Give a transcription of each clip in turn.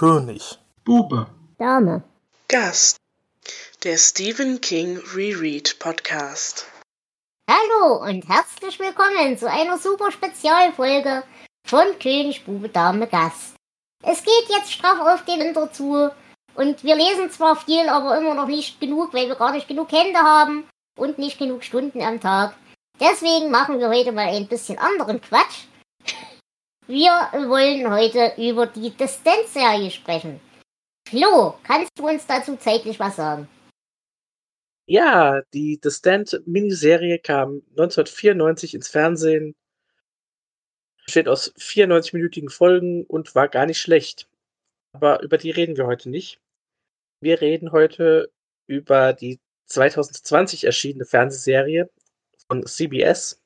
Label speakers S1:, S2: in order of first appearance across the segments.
S1: König.
S2: Bube.
S3: Dame.
S4: Gast. Der Stephen King Reread Podcast.
S3: Hallo und herzlich willkommen zu einer super Spezialfolge von König, Bube, Dame, Gast. Es geht jetzt straff auf den Winter zu und wir lesen zwar viel, aber immer noch nicht genug, weil wir gar nicht genug Hände haben und nicht genug Stunden am Tag. Deswegen machen wir heute mal ein bisschen anderen Quatsch. Wir wollen heute über die Descent-Serie sprechen. Flo, kannst du uns dazu zeitlich was sagen?
S5: Ja, die Descent-Miniserie kam 1994 ins Fernsehen, besteht aus 94-minütigen Folgen und war gar nicht schlecht. Aber über die reden wir heute nicht. Wir reden heute über die 2020 erschienene Fernsehserie von CBS.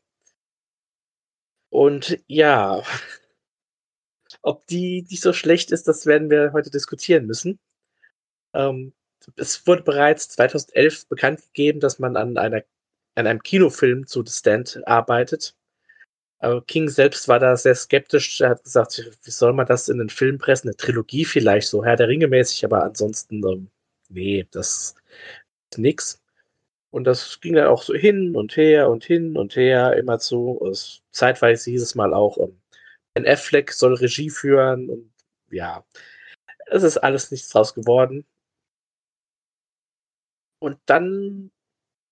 S5: Und ja, ob die nicht so schlecht ist, das werden wir heute diskutieren müssen. Ähm, es wurde bereits 2011 bekannt gegeben, dass man an, einer, an einem Kinofilm zu The Stand arbeitet. King selbst war da sehr skeptisch. Er hat gesagt, wie soll man das in einen Film pressen? Eine Trilogie vielleicht, so Herr der Ringe mäßig, aber ansonsten, ähm, nee, das ist nix. Und das ging dann auch so hin und her und hin und her, immer zu. Zeitweise hieß es mal auch, ähm, Ben Affleck soll Regie führen und ja, es ist alles nichts draus geworden. Und dann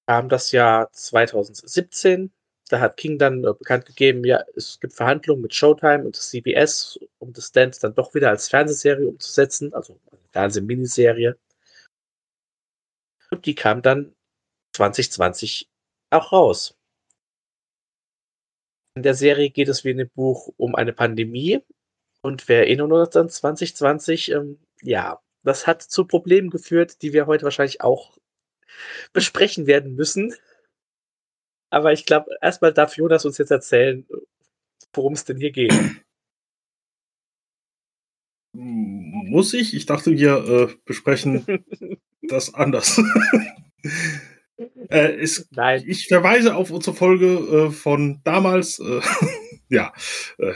S5: kam das Jahr 2017. Da hat King dann äh, bekannt gegeben, ja, es gibt Verhandlungen mit Showtime und CBS, um das Dance dann doch wieder als Fernsehserie umzusetzen, also eine Fernsehminiserie. Und die kam dann 2020 auch raus. In der Serie geht es wie in dem Buch um eine Pandemie. Und wir erinnern uns an 2020, ähm, ja, das hat zu Problemen geführt, die wir heute wahrscheinlich auch besprechen werden müssen. Aber ich glaube, erstmal darf Jonas uns jetzt erzählen, worum es denn hier geht.
S2: Muss ich? Ich dachte, wir äh, besprechen das anders. Äh, ist,
S5: Nein.
S2: Ich verweise auf unsere Folge äh, von damals. Äh, ja.
S3: Äh,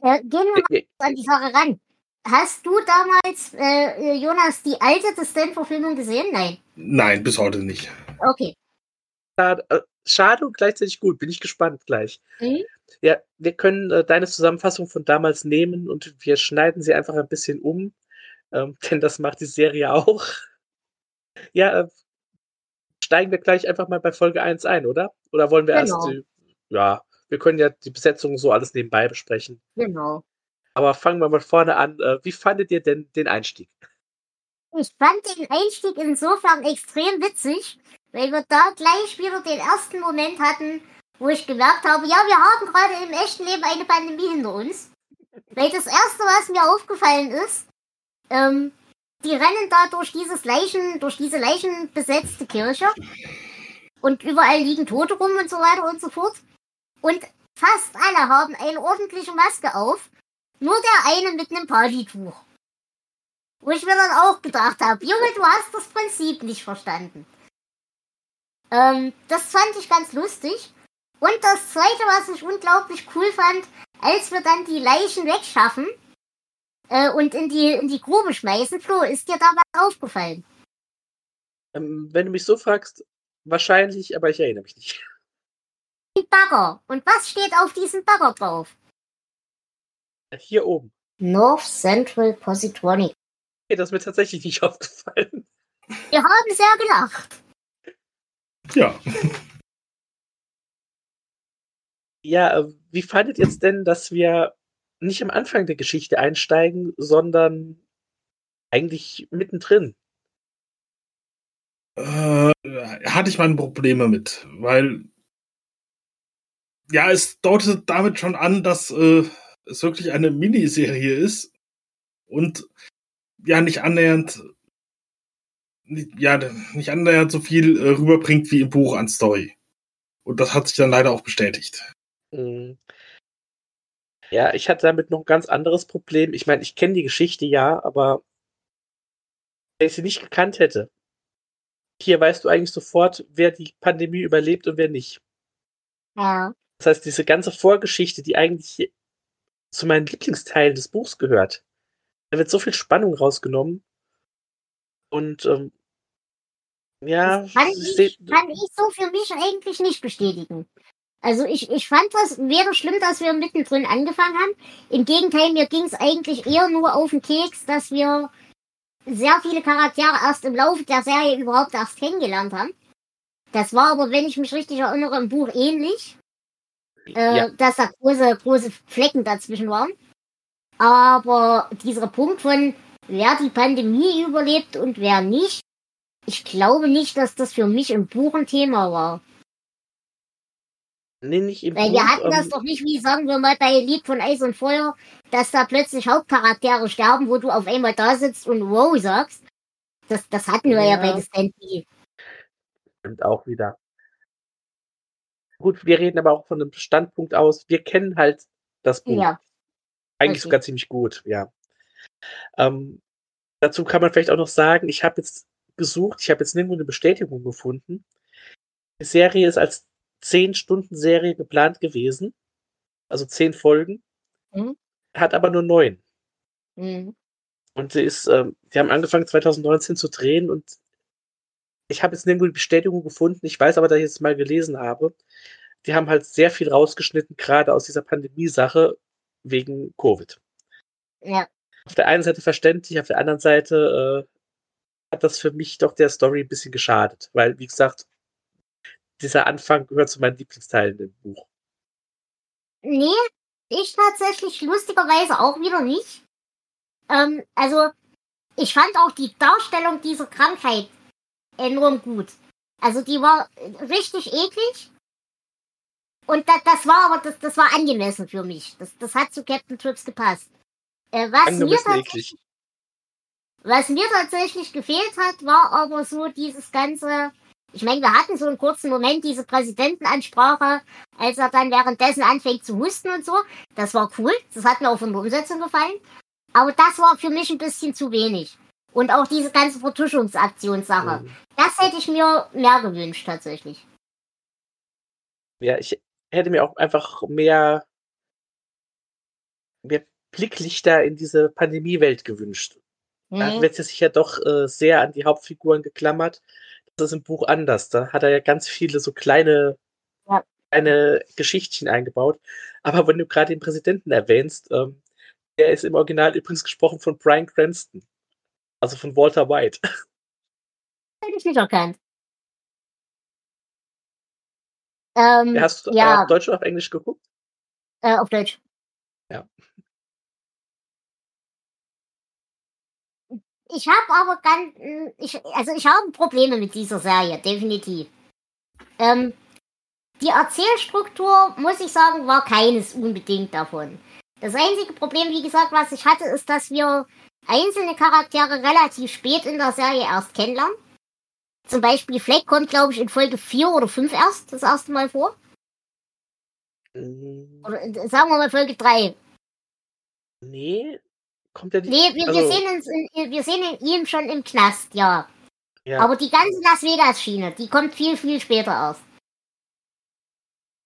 S3: gehen wir mal an die Sache ran. Hast du damals, äh, Jonas, die alte Descent-Verfilmung gesehen? Nein.
S2: Nein, bis heute nicht.
S3: Okay.
S5: Schade, äh, schade und gleichzeitig gut. Bin ich gespannt gleich. Mhm. Ja, wir können äh, deine Zusammenfassung von damals nehmen und wir schneiden sie einfach ein bisschen um, ähm, denn das macht die Serie auch. Ja, äh, steigen wir gleich einfach mal bei Folge 1 ein, oder? Oder wollen wir genau. erst die, ja, wir können ja die Besetzung so alles nebenbei besprechen.
S3: Genau.
S5: Aber fangen wir mal vorne an. Äh, wie fandet ihr denn den Einstieg?
S3: Ich fand den Einstieg insofern extrem witzig, weil wir da gleich wieder den ersten Moment hatten, wo ich gemerkt habe, ja, wir haben gerade im echten Leben eine Pandemie hinter uns. Weil das erste, was mir aufgefallen ist, ähm, die rennen da durch dieses Leichen, durch diese leichenbesetzte Kirche. Und überall liegen Tote rum und so weiter und so fort. Und fast alle haben eine ordentliche Maske auf. Nur der eine mit einem Partytuch. Wo ich mir dann auch gedacht habe, Junge, du hast das Prinzip nicht verstanden. Ähm, das fand ich ganz lustig. Und das zweite, was ich unglaublich cool fand, als wir dann die Leichen wegschaffen, äh, und in die, in die Grube schmeißen. Flo, ist dir da was aufgefallen?
S5: Ähm, wenn du mich so fragst, wahrscheinlich, aber ich erinnere mich nicht.
S3: Ein Bagger. Und was steht auf diesem Bagger drauf?
S5: Hier oben.
S3: North Central Positronic.
S5: Okay, das ist mir tatsächlich nicht aufgefallen.
S3: Wir haben sehr gelacht.
S2: Ja.
S5: Ja, äh, wie fandet ihr es denn, dass wir nicht am Anfang der Geschichte einsteigen, sondern eigentlich mittendrin.
S2: Äh, hatte ich meine Probleme mit, weil ja, es deutet damit schon an, dass äh, es wirklich eine Miniserie ist und ja nicht annähernd ja nicht annähernd so viel äh, rüberbringt wie im Buch an Story. Und das hat sich dann leider auch bestätigt.
S5: Mhm. Ja, ich hatte damit noch ein ganz anderes Problem. Ich meine, ich kenne die Geschichte ja, aber wenn ich sie nicht gekannt hätte, hier weißt du eigentlich sofort, wer die Pandemie überlebt und wer nicht.
S3: Ja.
S5: Das heißt, diese ganze Vorgeschichte, die eigentlich zu meinen Lieblingsteilen des Buchs gehört, da wird so viel Spannung rausgenommen. Und ähm, ja,
S3: Kann
S5: ich
S3: kann ich so für mich eigentlich nicht bestätigen. Also ich, ich fand das weder schlimm, dass wir mittendrin angefangen haben. Im Gegenteil, mir ging es eigentlich eher nur auf den Keks, dass wir sehr viele Charaktere erst im Laufe der Serie überhaupt erst kennengelernt haben. Das war aber, wenn ich mich richtig erinnere, im Buch ähnlich. Äh,
S5: ja,
S3: dass da große, große Flecken dazwischen waren. Aber dieser Punkt von, wer die Pandemie überlebt und wer nicht, ich glaube nicht, dass das für mich im Buch ein Thema war.
S5: Nee, nicht im
S3: Weil wir
S5: Buch,
S3: hatten das
S5: ähm,
S3: doch nicht, wie sagen wir mal bei Lied von Eis und Feuer, dass da plötzlich Hauptcharaktere sterben, wo du auf einmal da sitzt und wow sagst. Das, das hatten wir ja,
S5: Ja.
S3: bei The Stand
S5: stimmt auch wieder. Gut, wir reden aber auch von einem Standpunkt aus. Wir kennen halt das Buch.
S3: Ja,
S5: Eigentlich
S3: richtig.
S5: sogar ziemlich gut, ja. Ähm, dazu kann man vielleicht auch noch sagen, ich habe jetzt gesucht, ich habe jetzt nirgendwo eine Bestätigung gefunden. Die Serie ist als 10-Stunden-Serie geplant gewesen. Also 10 Folgen.
S3: Mhm.
S5: Hat aber nur 9.
S3: Mhm.
S5: Und sie ist, ähm, die haben angefangen 2019 zu drehen und ich habe jetzt nirgendwo die Bestätigung gefunden. Ich weiß aber, dass ich es mal gelesen habe. Die haben halt sehr viel rausgeschnitten, gerade aus dieser Pandemie-Sache wegen Covid.
S3: ja.
S5: Auf der einen Seite verständlich, auf der anderen Seite äh, hat das für mich doch der Story ein bisschen geschadet, weil, wie gesagt, dieser Anfang gehört zu meinen Lieblingsteilen im Buch.
S3: Nee, ich tatsächlich lustigerweise auch wieder nicht. Ähm, also, ich fand auch die Darstellung dieser Krankheit enorm gut. Also, die war richtig eklig. Und da, das war aber, das, das war angemessen für mich. Das, das hat zu Captain Trips gepasst. Äh, was, mir was mir tatsächlich gefehlt hat, war aber so dieses ganze, ich meine, wir hatten so einen kurzen Moment, diese Präsidentenansprache, als er dann währenddessen anfängt zu husten und so. Das war cool. Das hat mir auch von der Umsetzung gefallen. Aber das war für mich ein bisschen zu wenig. Und auch diese ganze Vertuschungsaktionssache.
S5: Mhm.
S3: Das hätte ich mir mehr gewünscht, tatsächlich.
S5: Ja, ich hätte mir auch einfach mehr, mehr Blicklichter in diese Pandemiewelt gewünscht. Da
S3: Mhm.
S5: wird sich ja doch äh, sehr an die Hauptfiguren geklammert. Das ist im Buch anders. Da hat er ja ganz viele so kleine,
S3: Ja.
S5: kleine Geschichtchen eingebaut. Aber wenn du gerade den Präsidenten erwähnst, ähm, der ist im Original übrigens gesprochen von Brian Cranston. Also von Walter White.
S3: Hätte ich nicht erkannt. Ähm,
S5: Hast du
S3: ja.
S5: auf Deutsch oder auf Englisch geguckt?
S3: äh, auf Deutsch.
S5: Ja.
S3: Ich habe aber ganz, ich, also ich habe Probleme mit dieser Serie, definitiv. Ähm, die Erzählstruktur, muss ich sagen, war keines unbedingt davon. Das einzige Problem, wie gesagt, was ich hatte, ist, dass wir einzelne Charaktere relativ spät in der Serie erst kennenlernen. Zum Beispiel Fleck kommt, glaube ich, in Folge 4 oder 5 erst das erste Mal vor.
S5: Mm,
S3: Oder äh, sagen wir mal Folge 3.
S5: Nee, kommt er nicht.
S3: Nee, wir, wir,
S5: Also-
S3: sehen uns in, wir sehen ihm schon im Knast, ja.
S5: Ja,
S3: Aber die ganze Las Vegas-Schiene, die kommt viel, viel später erst.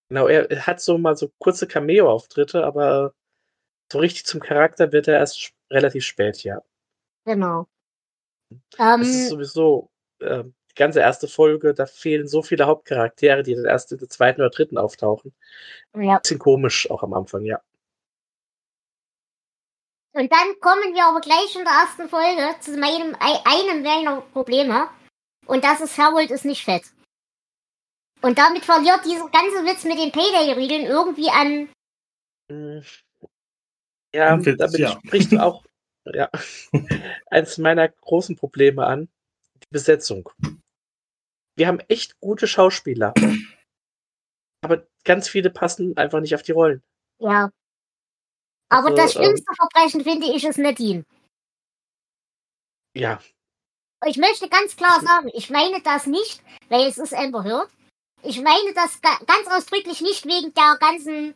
S5: genau, er hat so mal so kurze Cameo-Auftritte, aber so richtig zum Charakter wird er erst relativ spät, ja.
S3: Genau.
S5: Das ist
S3: Ähm,
S5: sowieso ähm, die ganze erste Folge, da fehlen so viele Hauptcharaktere, die dann erst in der zweiten oder dritten auftauchen.
S3: ja.
S5: Bisschen komisch auch am Anfang, ja.
S3: Und dann kommen wir aber gleich in der ersten Folge zu meinem, ei- einem meiner Probleme. Und das ist, Harold ist nicht fett. Und damit verliert dieser ganze Witz mit den Payday-Riegeln irgendwie an,
S5: Mm, Ja,
S2: Witz,
S5: damit
S2: ja.
S5: sprichst du auch ja, eines meiner großen Probleme an, die Besetzung. Wir haben echt gute Schauspieler, aber ganz viele passen einfach nicht auf die Rollen.
S3: ja. Aber
S5: Also,
S3: das schlimmste Verbrechen finde ich ist Nadine.
S5: Ja,
S3: Ich möchte ganz klar sagen, ich meine das nicht, weil es ist Amber Heard. Ich meine das ga ganz ausdrücklich nicht wegen der ganzen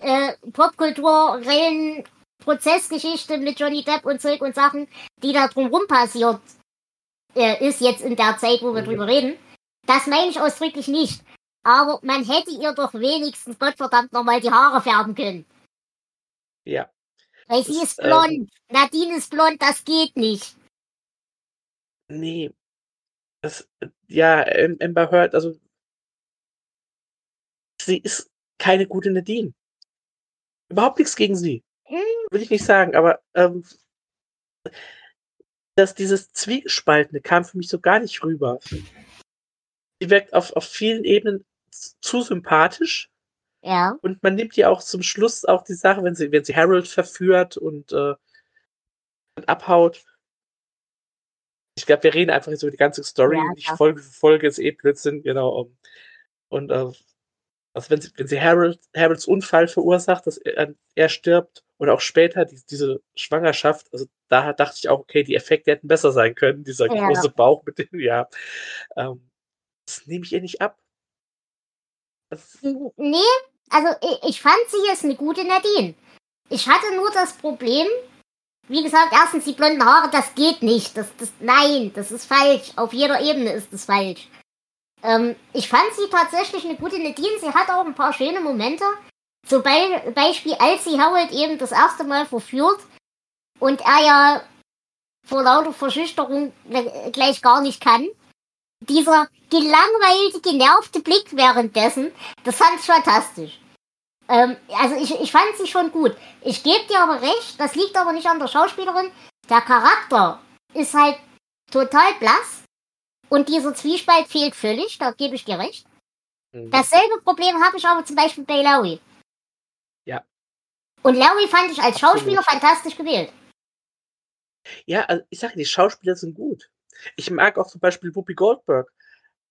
S3: äh, popkulturellen Prozessgeschichte mit Johnny Depp und Zeug und Sachen, die da drumherum passiert äh, ist jetzt in der Zeit, wo wir
S5: Mhm.
S3: drüber reden. Das meine ich ausdrücklich nicht. Aber man hätte ihr doch wenigstens Gottverdammt nochmal die Haare färben können.
S5: Ja.
S3: Weil sie
S5: Das,
S3: ist blond.
S5: ähm,
S3: Nadine ist blond, das geht nicht.
S5: nee. Das, ja, Am- Amber Heard, also sie ist keine gute Nadine. Überhaupt nichts gegen sie.
S3: Hm,
S5: Will ich nicht sagen, aber ähm, dass dieses Zwiegespaltene kam für mich so gar nicht rüber. Sie wirkt auf, auf vielen Ebenen zu sympathisch
S3: Ja.
S5: und man nimmt ihr auch zum Schluss auch die Sache, wenn sie, wenn sie Harold verführt und äh, abhaut. Ich glaube, wir reden einfach jetzt über die ganze Story,
S3: Ja,
S5: nicht
S3: klar.
S5: Folge für Folge, ist eh Blödsinn, genau. Und äh, also wenn sie, wenn sie Harold, Harolds Unfall verursacht, dass er, er stirbt und auch später die, diese Schwangerschaft, also da dachte ich auch, okay, die Effekte hätten besser sein können, dieser
S3: Ja.
S5: große Bauch mit dem, ja. Ähm, das nehme ich ihr nicht ab. Das,
S3: Nee, also ich, ich fand sie ist eine gute Nadine. Ich hatte nur das Problem, wie gesagt, erstens die blonden Haare, das geht nicht. Das, das, nein, das ist falsch. Auf jeder Ebene ist das falsch. Ähm, ich fand sie tatsächlich eine gute Nadine. Sie hat auch ein paar schöne Momente. Zum Be Beispiel, als sie Howard eben das erste Mal verführt und er ja vor lauter Verschüchterung äh, gleich gar nicht kann. Dieser gelangweilte, genervte Blick währenddessen, das fand ich fantastisch. Ähm, also ich, ich fand sie schon gut. Ich gebe dir aber recht, das liegt aber nicht an der Schauspielerin. Der Charakter ist halt total blass und dieser Zwiespalt fehlt völlig, da gebe ich dir recht.
S5: Mhm.
S3: Dasselbe Problem habe ich aber zum Beispiel bei Larry.
S5: Ja.
S3: Und Larry fand ich als
S5: Absolut.
S3: Schauspieler fantastisch gewählt.
S5: Ja, also ich sage, die Schauspieler sind gut. Ich mag auch zum Beispiel Whoopi Goldberg,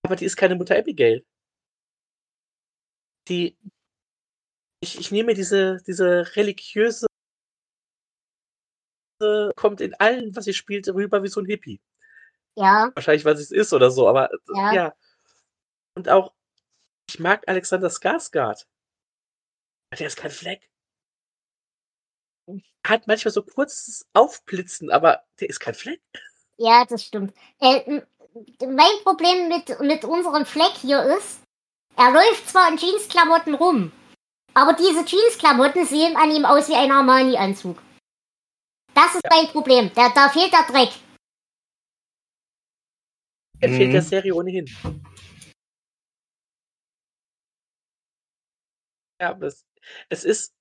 S5: aber die ist keine Mutter Abigail. Die, ich, ich nehme diese, diese religiöse, kommt in allen, was sie spielt, rüber wie so ein Hippie.
S3: Ja,
S5: Wahrscheinlich, weil sie es ist oder so, aber
S3: Ja.
S5: ja. Und auch, ich mag Alexander Skarsgård. Der ist kein Fleck. Er hat manchmal so kurzes Aufblitzen, aber der ist kein Fleck.
S3: Ja, das stimmt. Äh, mein Problem mit, mit unserem Fleck hier ist, er läuft zwar in Jeansklamotten rum, aber diese Jeansklamotten sehen an ihm aus wie ein Armani-Anzug. Das ist mein Problem. Da, da fehlt der Dreck.
S5: Er fehlt der
S2: Mhm.
S5: Serie ohnehin. Ja, aber es, es ist.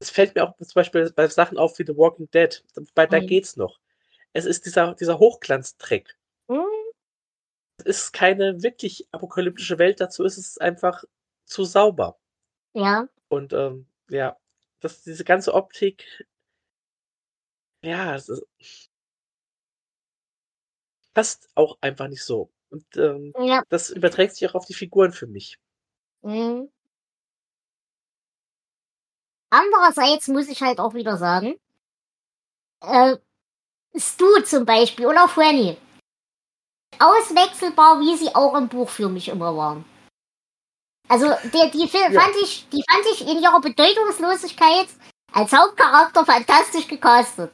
S5: Es fällt mir auch zum Beispiel bei Sachen auf wie The Walking Dead. Bei da geht's noch. Es ist dieser, dieser Hochglanzdreck.
S3: Hm?
S5: Es ist keine wirklich apokalyptische Welt, dazu ist es einfach zu sauber.
S3: Ja,
S5: Und ähm, ja, das, diese ganze Optik, ja, es ist, passt auch einfach nicht so. Und ähm,
S3: ja.
S5: das überträgt sich auch auf die Figuren für mich.
S3: Mhm. Andererseits muss ich halt auch wieder sagen, äh, Stu zum Beispiel oder Franny, auswechselbar, wie sie auch im Buch für mich immer waren. Also der, die Fil-
S5: Ja.
S3: fand ich, die fand ich in ihrer Bedeutungslosigkeit als Hauptcharakter fantastisch gecastet.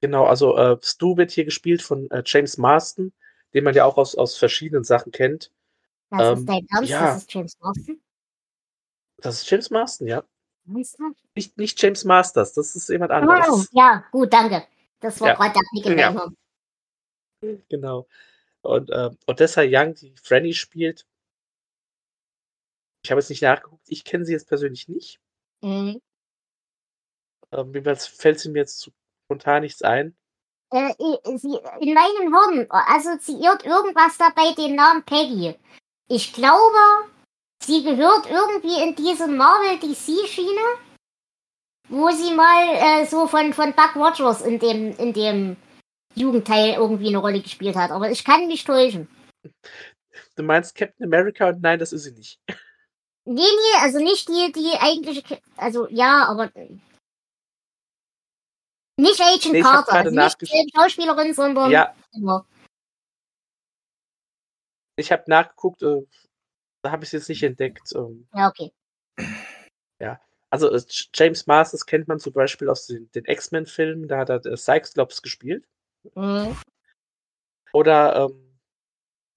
S5: Genau, also äh, Stu wird hier gespielt von äh, James Marston, den man ja auch aus, aus verschiedenen Sachen kennt.
S3: Das
S5: Ähm,
S3: ist dein Ernst,
S5: ja.
S3: das ist James Marston.
S5: Das ist James Marston, ja. Nicht, nicht James Masters, das ist jemand
S3: Oh,
S5: anderes.
S3: ja, gut, danke. Das war
S5: Ja.
S3: gerade der Knick in
S5: Ja. Genau. Und äh, Odessa Young, die Franny spielt. Ich habe jetzt nicht nachgeguckt, ich kenne sie jetzt persönlich nicht.
S3: Mhm.
S5: Ähm, jedenfalls fällt sie mir jetzt spontan nichts ein.
S3: Äh, sie, in meinem Hirn assoziiert irgendwas dabei den Namen Peggy. Ich glaube, sie gehört irgendwie in diese Marvel-DC-Schiene, wo sie mal äh, so von, von Buck Rogers in dem, in dem Jugendteil irgendwie eine Rolle gespielt hat. Aber ich kann mich täuschen.
S5: Du meinst Captain America und nein, das ist sie nicht.
S3: Nee, nee, also nicht die, die eigentliche, also ja, aber nicht Agent
S5: Nee,
S3: Carter, also nicht die Schauspielerin, sondern
S5: Ja,
S3: genau.
S5: ich habe nachgeguckt, äh, da habe ich es jetzt nicht entdeckt. Ähm,
S3: ja, okay.
S5: Also äh, James Masters kennt man zum Beispiel aus den, den X-Men-Filmen, da hat er äh, Cyclops gespielt.
S3: Mhm.
S5: Oder ähm,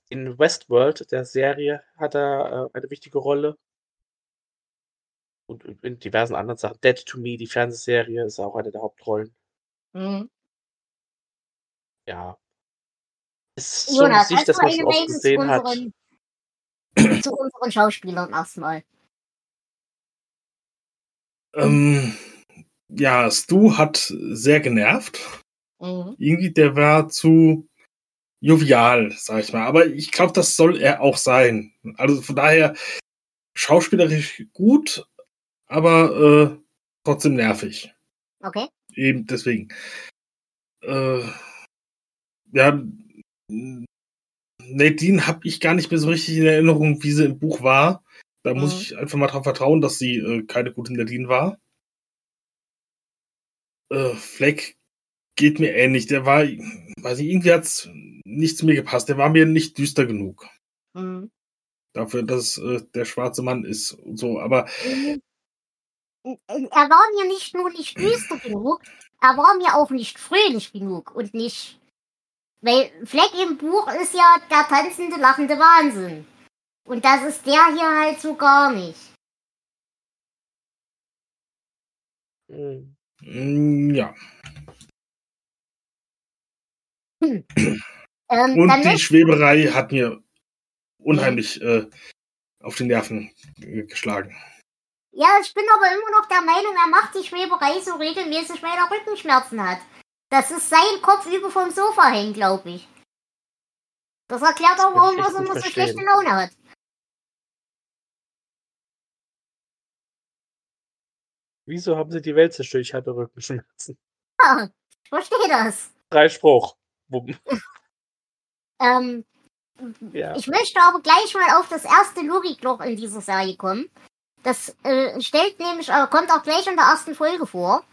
S5: in Westworld, der Serie, hat er äh, eine wichtige Rolle. Und in diversen anderen Sachen. Dead to Me, die Fernsehserie, ist auch eine der Hauptrollen.
S3: Mhm.
S5: Ja. Ist so
S3: Jonas, hast
S5: dass man schon oft gesehen hat.
S3: unseren, zu unseren Schauspielern erstmal?
S2: Ähm, ja, Stu hat sehr genervt.
S3: Mhm.
S2: Irgendwie, der war zu jovial, sag ich mal. Aber ich glaube, das soll er auch sein. Also von daher schauspielerisch gut, aber äh, trotzdem nervig.
S3: Okay.
S2: Eben deswegen. Äh, ja, Nadine habe ich gar nicht mehr so richtig in Erinnerung, wie sie im Buch war. Da muss
S3: Mhm.
S2: ich einfach mal darauf vertrauen, dass sie äh, keine gute Nadine war. Äh, Fleck geht mir ähnlich. Der war, weiß ich, irgendwie hat's nicht zu mir gepasst. Der war mir nicht düster genug.
S3: Mhm.
S2: Dafür, dass äh, der schwarze Mann ist und so. Aber.
S3: Er war mir nicht nur nicht düster genug, er war mir auch nicht fröhlich genug und nicht. Weil Fleck im Buch ist ja der tanzende, lachende Wahnsinn. Und das ist der hier halt so gar nicht.
S5: Hm.
S2: ja.
S3: Ähm,
S2: Und die Schweberei hat mir unheimlich äh, auf die Nerven geschlagen.
S3: ja, ich bin aber immer noch der Meinung, er macht die Schweberei so regelmäßig, weil er Rückenschmerzen hat. Das ist sein Kopf über vom Sofa hängen, glaube ich. Das erklärt auch, warum er so
S5: verstehen.
S3: schlechte Laune hat.
S5: Wieso haben sie die Welt zerstört? Ich hatte Rückenschmerzen.
S3: Ja, ich verstehe das.
S5: Freispruch. Bumm.
S3: Ähm,
S5: Ja.
S3: Ich möchte aber gleich mal auf das erste Logikloch in dieser Serie kommen. Das äh, stellt nämlich, äh, kommt auch gleich in der ersten Folge vor.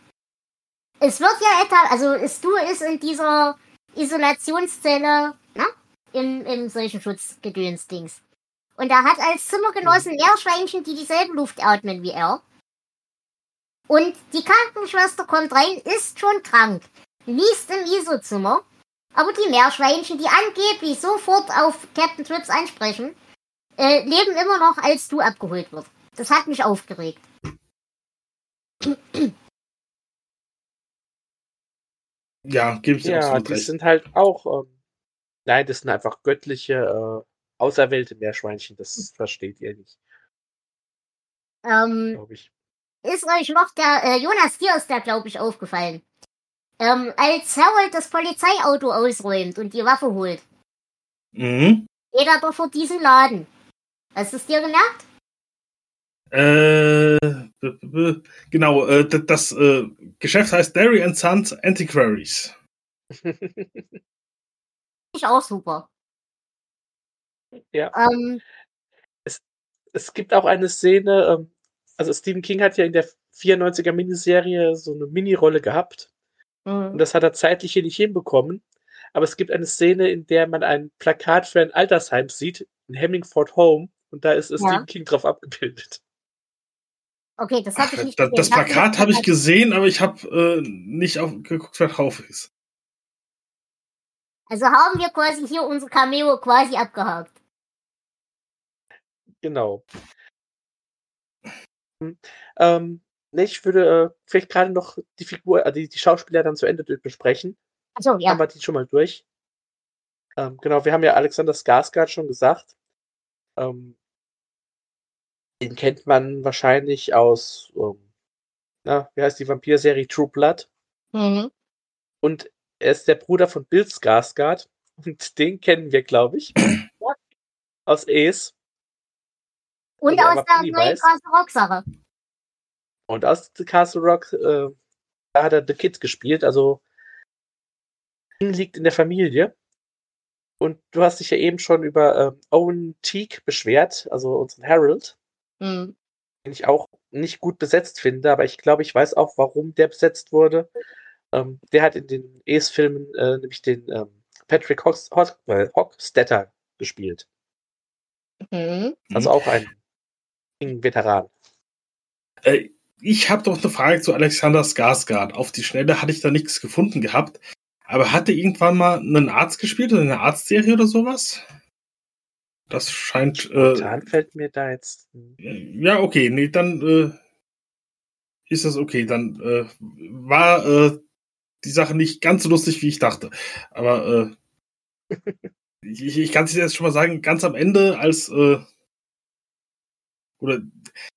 S3: Es wird ja etwa, also Stu ist in dieser Isolationszelle, ne? Im, im solchen Schutzgedöns-Dings. Und er hat als Zimmergenossen Meerschweinchen, die dieselbe Luft atmen wie er. Und die Krankenschwester kommt rein, ist schon krank, liest im ISO-Zimmer aber die Meerschweinchen, die angeblich sofort auf Captain Trips ansprechen, äh, leben immer noch, als du abgeholt wird. Das hat mich aufgeregt.
S2: Ja, dir
S5: Ja,
S2: absolut
S5: die
S2: recht.
S5: sind halt auch. Ähm, nein, das sind einfach göttliche, äh, auserwählte Meerschweinchen. Das versteht ihr nicht,
S3: Ähm,
S5: glaube ich.
S3: Ist euch noch der, äh, Jonas, dir ist der, glaube ich, aufgefallen. Ähm, als Harold das Polizeiauto ausräumt und die Waffe holt,
S2: Mhm.
S3: geht er doch vor diesen Laden. Hast du es dir gemerkt?
S2: Äh, genau, äh, das äh, Geschäft heißt Derry and Sons Antiquaries.
S3: Ich auch super.
S5: Ja.
S3: Ähm,
S5: es gibt auch eine Szene, ähm, also Stephen King hat ja in der 94er Miniserie so eine Mini-Rolle gehabt. Und
S3: mhm.
S5: das hat er zeitlich hier nicht hinbekommen. Aber es gibt eine Szene, in der man ein Plakat für ein Altersheim sieht, in Hemmingford Home. Und da ist
S3: Ja.
S5: Stephen King drauf abgebildet.
S3: okay, das habe ich nicht
S2: Da,
S3: gesehen.
S2: das
S3: du
S2: Plakat habe ich
S3: gesehen?
S2: aber ich habe äh, nicht auf, geguckt, wer drauf ist.
S3: Also haben wir quasi hier unser Cameo quasi abgehakt.
S5: Genau. Hm, Ähm, ne, ich würde äh, vielleicht gerade noch die Figur, äh, die, die Schauspieler dann zu Ende besprechen.
S3: Achso, ja.
S5: Haben wir die schon mal durch. Ähm, genau, wir haben ja Alexander Skarsgård schon gesagt. Ähm, den kennt man wahrscheinlich aus, ähm, na, wie heißt die Vampir-Serie True Blood?
S3: Mhm.
S5: Und er ist der Bruder von Bill Skarsgård. Und den kennen wir, glaube ich. aus Ace.
S3: Und
S5: Also
S3: aus der neuen. Castle Rock Sache.
S5: Und aus The Castle Rock, äh, da hat er The Kid gespielt. Also liegt in der Familie. Und du hast dich ja eben schon über ähm, Owen Teague beschwert, also unseren Harold,
S3: Mhm.
S5: den ich auch nicht gut besetzt finde, aber ich glaube, ich weiß auch, warum der besetzt wurde. Ähm, der hat in den Ace-Filmen äh, nämlich den ähm, Patrick Hox Hox äh, Hockstetter gespielt.
S3: Mhm.
S5: Also auch ein Veteran.
S2: Äh, ich habe doch eine Frage zu Alexander Skarsgård. Auf die Schnelle hatte ich da nichts gefunden gehabt. Aber hat er irgendwann mal einen Arzt gespielt oder eine Arztserie oder sowas? Das scheint. Äh,
S5: Spontan fällt mir da jetzt.
S2: ja, okay, nee, dann äh, ist das okay. Dann äh, war äh, die Sache nicht ganz so lustig, wie ich dachte. Aber äh, ich, ich kann es jetzt schon mal sagen, ganz am Ende, als äh, oder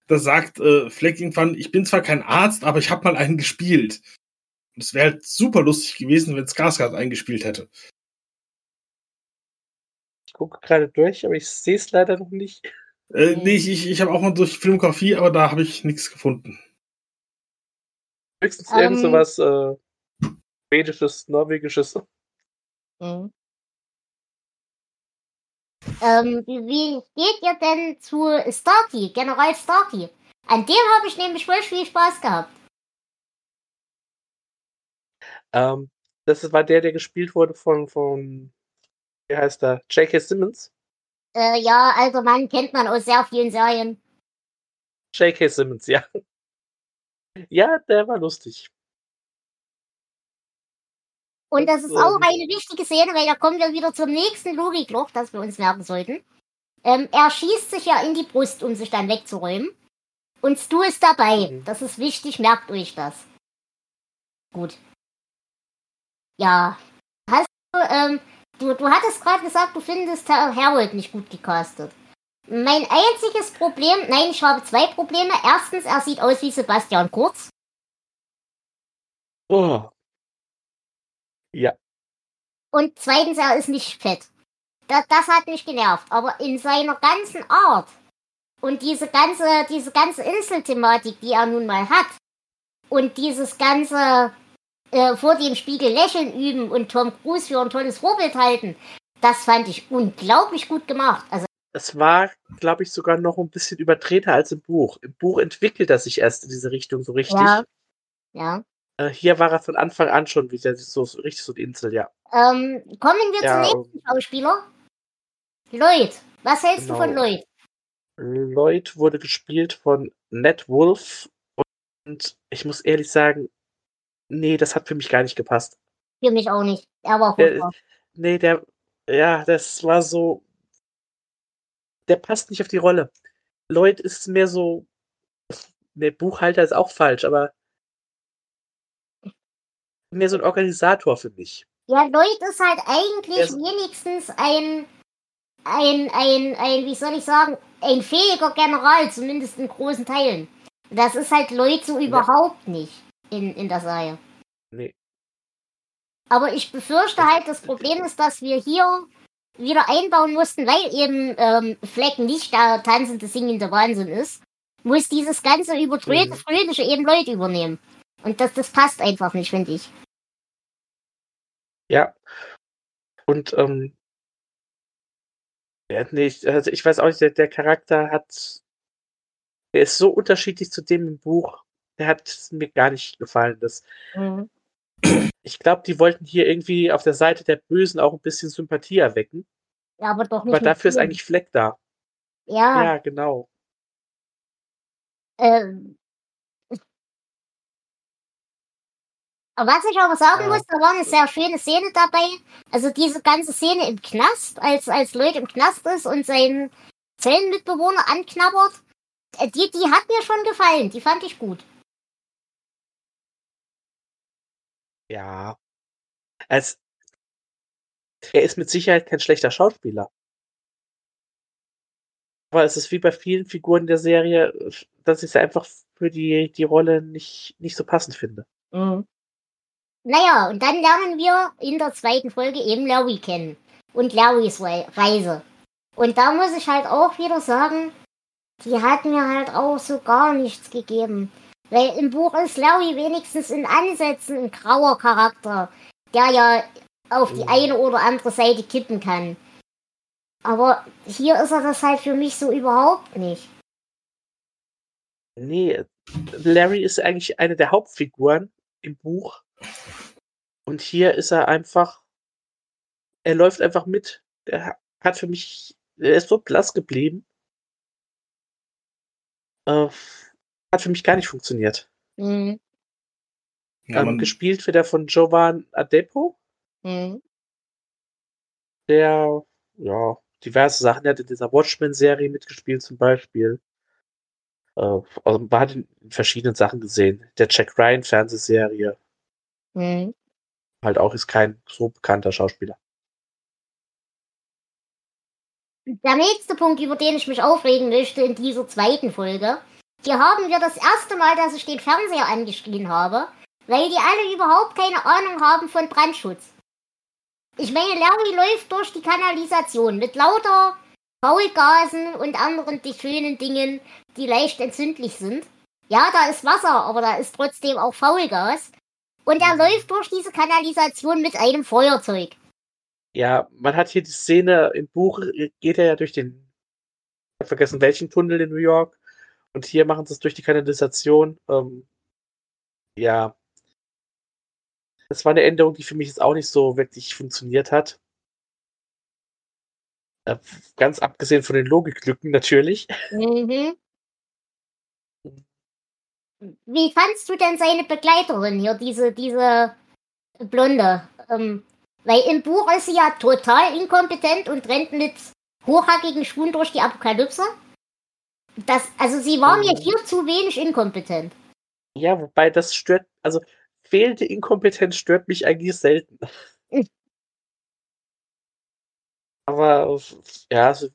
S2: da sagt äh, Fleck irgendwann, ich bin zwar kein Arzt, aber ich habe mal einen gespielt. Und es wäre halt super lustig gewesen, wenn Skarsgård eingespielt hätte.
S5: Ich gucke gerade durch, aber ich sehe es leider noch nicht.
S2: Äh, nee, ich, ich, ich habe auch mal durch Filmografie, aber da habe ich nichts gefunden.
S5: Höchstens
S3: Ähm.
S5: irgend sowas äh, schwedisches, norwegisches.
S3: Mhm. Ähm, wie, wie geht ihr denn zu Starkey, General Starkey? An dem habe ich nämlich voll viel Spaß gehabt.
S5: Ähm, das war der, der gespielt wurde von, von wie heißt der? J.K. Simmons.
S3: Äh, ja, also man kennt man aus sehr vielen Serien.
S5: J.K. Simmons, ja. Ja, der war lustig.
S3: Und das ist auch eine wichtige Szene, weil da kommen wir wieder zum nächsten Logikloch, das wir uns merken sollten. Ähm, er schießt sich ja in die Brust, um sich dann wegzuräumen. Und Stu ist dabei.
S5: Mhm.
S3: Das ist wichtig, merkt euch das. Gut. Ja. Hast du, ähm, du, du hattest gerade gesagt, du findest Harold nicht gut gecastet. Mein einziges Problem, nein, ich habe zwei Probleme. Erstens, er sieht aus wie Sebastian Kurz.
S5: Oh. Ja,
S3: Und zweitens, er ist nicht fett. Das, das hat mich genervt. Aber in seiner ganzen Art und diese ganze, diese ganze Inselthematik, die er nun mal hat, und dieses ganze äh, vor dem Spiegel lächeln üben und Tom Cruise für ein tolles Vorbild halten, das fand ich unglaublich gut gemacht. Also,
S5: es war, glaube ich, sogar noch ein bisschen übertreter als im Buch. Im Buch entwickelt er sich erst in diese Richtung so richtig.
S3: Ja. ja.
S5: Äh, hier war er von Anfang an schon wieder so, richtig so die Insel, ja.
S3: Ähm, kommen wir
S5: Ja,
S3: zum nächsten Schauspieler. Lloyd. Was hältst du
S5: Genau.
S3: von Lloyd?
S5: Lloyd wurde gespielt von Ned Wolf und ich muss ehrlich sagen, nee, das hat für mich gar nicht gepasst.
S3: Für mich auch nicht. Er war
S5: Der-. Nee, der, ja, das war so, der passt nicht auf die Rolle. Lloyd ist mehr so, der Buchhalter ist auch falsch, aber mehr so ein Organisator für mich.
S3: Ja, Lloyd ist halt eigentlich
S5: ist-
S3: wenigstens ein, ein, ein, ein, wie soll ich sagen, ein fähiger General, zumindest in großen Teilen. Das ist halt Lloyd so überhaupt nicht in, in der Serie.
S5: Nee.
S3: Aber ich befürchte halt, das Problem ist, dass wir hier wieder einbauen mussten, weil eben ähm, Fleck nicht der tanzende, singende Wahnsinn ist, muss dieses ganze überdrehte,
S5: Mhm.
S3: fröhliche eben Lloyd übernehmen. Und das, das passt einfach nicht, finde ich.
S5: Ja. Und, ähm, ja, nee, ich, also ich weiß auch nicht, der, der Charakter hat, der ist so unterschiedlich zu dem im Buch. Der hat mir gar nicht gefallen. Das, ich glaube, die wollten hier irgendwie auf der Seite der Bösen auch ein bisschen Sympathie erwecken.
S3: Ja, aber doch nicht.
S5: Aber dafür ist eigentlich Fleck da.
S3: Ja,
S5: Ja, genau.
S3: ähm. Aber Was ich aber sagen
S5: Ja.
S3: muss, da war eine sehr schöne Szene dabei. Also diese ganze Szene im Knast, als, als Lloyd im Knast ist und seinen Zellenmitbewohner anknabbert, äh, die, die hat mir schon gefallen. Die fand ich gut.
S5: Ja. Als, er ist mit Sicherheit kein schlechter Schauspieler. Aber es ist wie bei vielen Figuren der Serie, dass ich sie einfach für die, die Rolle nicht, nicht so passend finde.
S3: Naja, und dann lernen wir in der zweiten Folge eben Larry kennen. Und Larrys Rei- Reise. Und da muss ich halt auch wieder sagen, die hat mir halt auch so gar nichts gegeben. Weil im Buch ist Larry wenigstens in Ansätzen ein grauer Charakter, der ja auf die
S5: Mhm.
S3: eine oder andere Seite kippen kann. Aber hier ist er das halt für mich so überhaupt nicht.
S5: Nee, Larry ist eigentlich eine der Hauptfiguren im Buch. Und hier ist er einfach, er läuft einfach mit. Der hat für mich, er ist so blass geblieben. Äh, hat für mich gar nicht funktioniert.
S3: Hm,
S2: Ja,
S5: ähm, gespielt wird er von Jovan Adepo,
S3: hm.
S5: der ja diverse Sachen er hat in dieser Watchmen-Serie mitgespielt zum Beispiel. Äh, also man hat ihn in verschiedenen Sachen gesehen. Der Jack Ryan Fernsehserie
S3: Mhm.
S5: Halt auch ist kein so bekannter Schauspieler.
S3: Der nächste Punkt, über den ich mich aufregen möchte in dieser zweiten Folge. Hier haben wir das erste Mal, dass ich den Fernseher angeschrien habe, weil die alle überhaupt keine Ahnung haben von Brandschutz. Ich meine, Larry läuft durch die Kanalisation mit lauter Faulgasen und anderen schönen Dingen, die leicht entzündlich sind. Ja, da ist Wasser, aber da ist trotzdem auch Faulgas. Und er läuft durch diese Kanalisation mit einem Feuerzeug.
S5: Ja, man hat hier die Szene im Buch, geht er ja durch den, ich hab vergessen welchen Tunnel in New York. Und hier machen sie es durch die Kanalisation. Ähm, ja. Das war eine Änderung, die für mich jetzt auch nicht so wirklich funktioniert hat. Äh, ganz abgesehen von den Logiklücken natürlich.
S3: Mhm. Wie fandst du denn seine Begleiterin hier, diese, diese Blonde? Ähm, weil im Buch ist sie ja total inkompetent und rennt mit hochhackigen Schuhen durch die Apokalypse. Das, also sie war mir
S5: Mhm.
S3: hier zu wenig inkompetent.
S5: Ja, wobei das stört, also fehlende Inkompetenz stört mich eigentlich selten. Aber ja, also,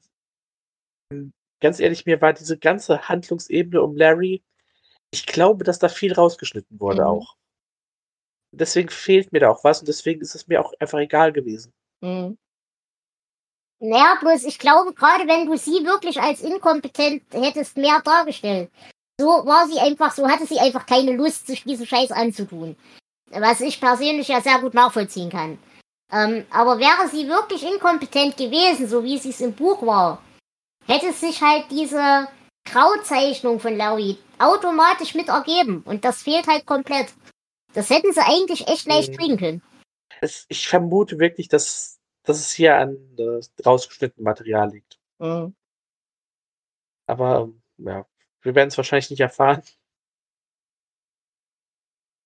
S5: ganz ehrlich, mir war diese ganze Handlungsebene um Larry, ich glaube, dass da viel rausgeschnitten wurde
S3: Mhm.
S5: auch. Deswegen fehlt mir da auch was und deswegen ist es mir auch einfach egal gewesen.
S3: Mhm. Naja, bloß ich glaube, gerade wenn du sie wirklich als inkompetent hättest mehr dargestellt, so war sie einfach, so hatte sie einfach keine Lust, sich diesen Scheiß anzutun. Was ich persönlich ja sehr gut nachvollziehen kann. Ähm, aber wäre sie wirklich inkompetent gewesen, so wie sie es im Buch war, hätte sich halt diese Grauzeichnung von Larry automatisch mit ergeben. Und das fehlt halt komplett. Das hätten sie eigentlich echt leicht
S5: Mhm.
S3: kriegen können.
S5: Es, ich vermute wirklich, dass, dass es hier an äh, rausgeschnittenem Material liegt.
S3: Mhm.
S5: Aber ähm, ja, wir werden es wahrscheinlich nicht erfahren.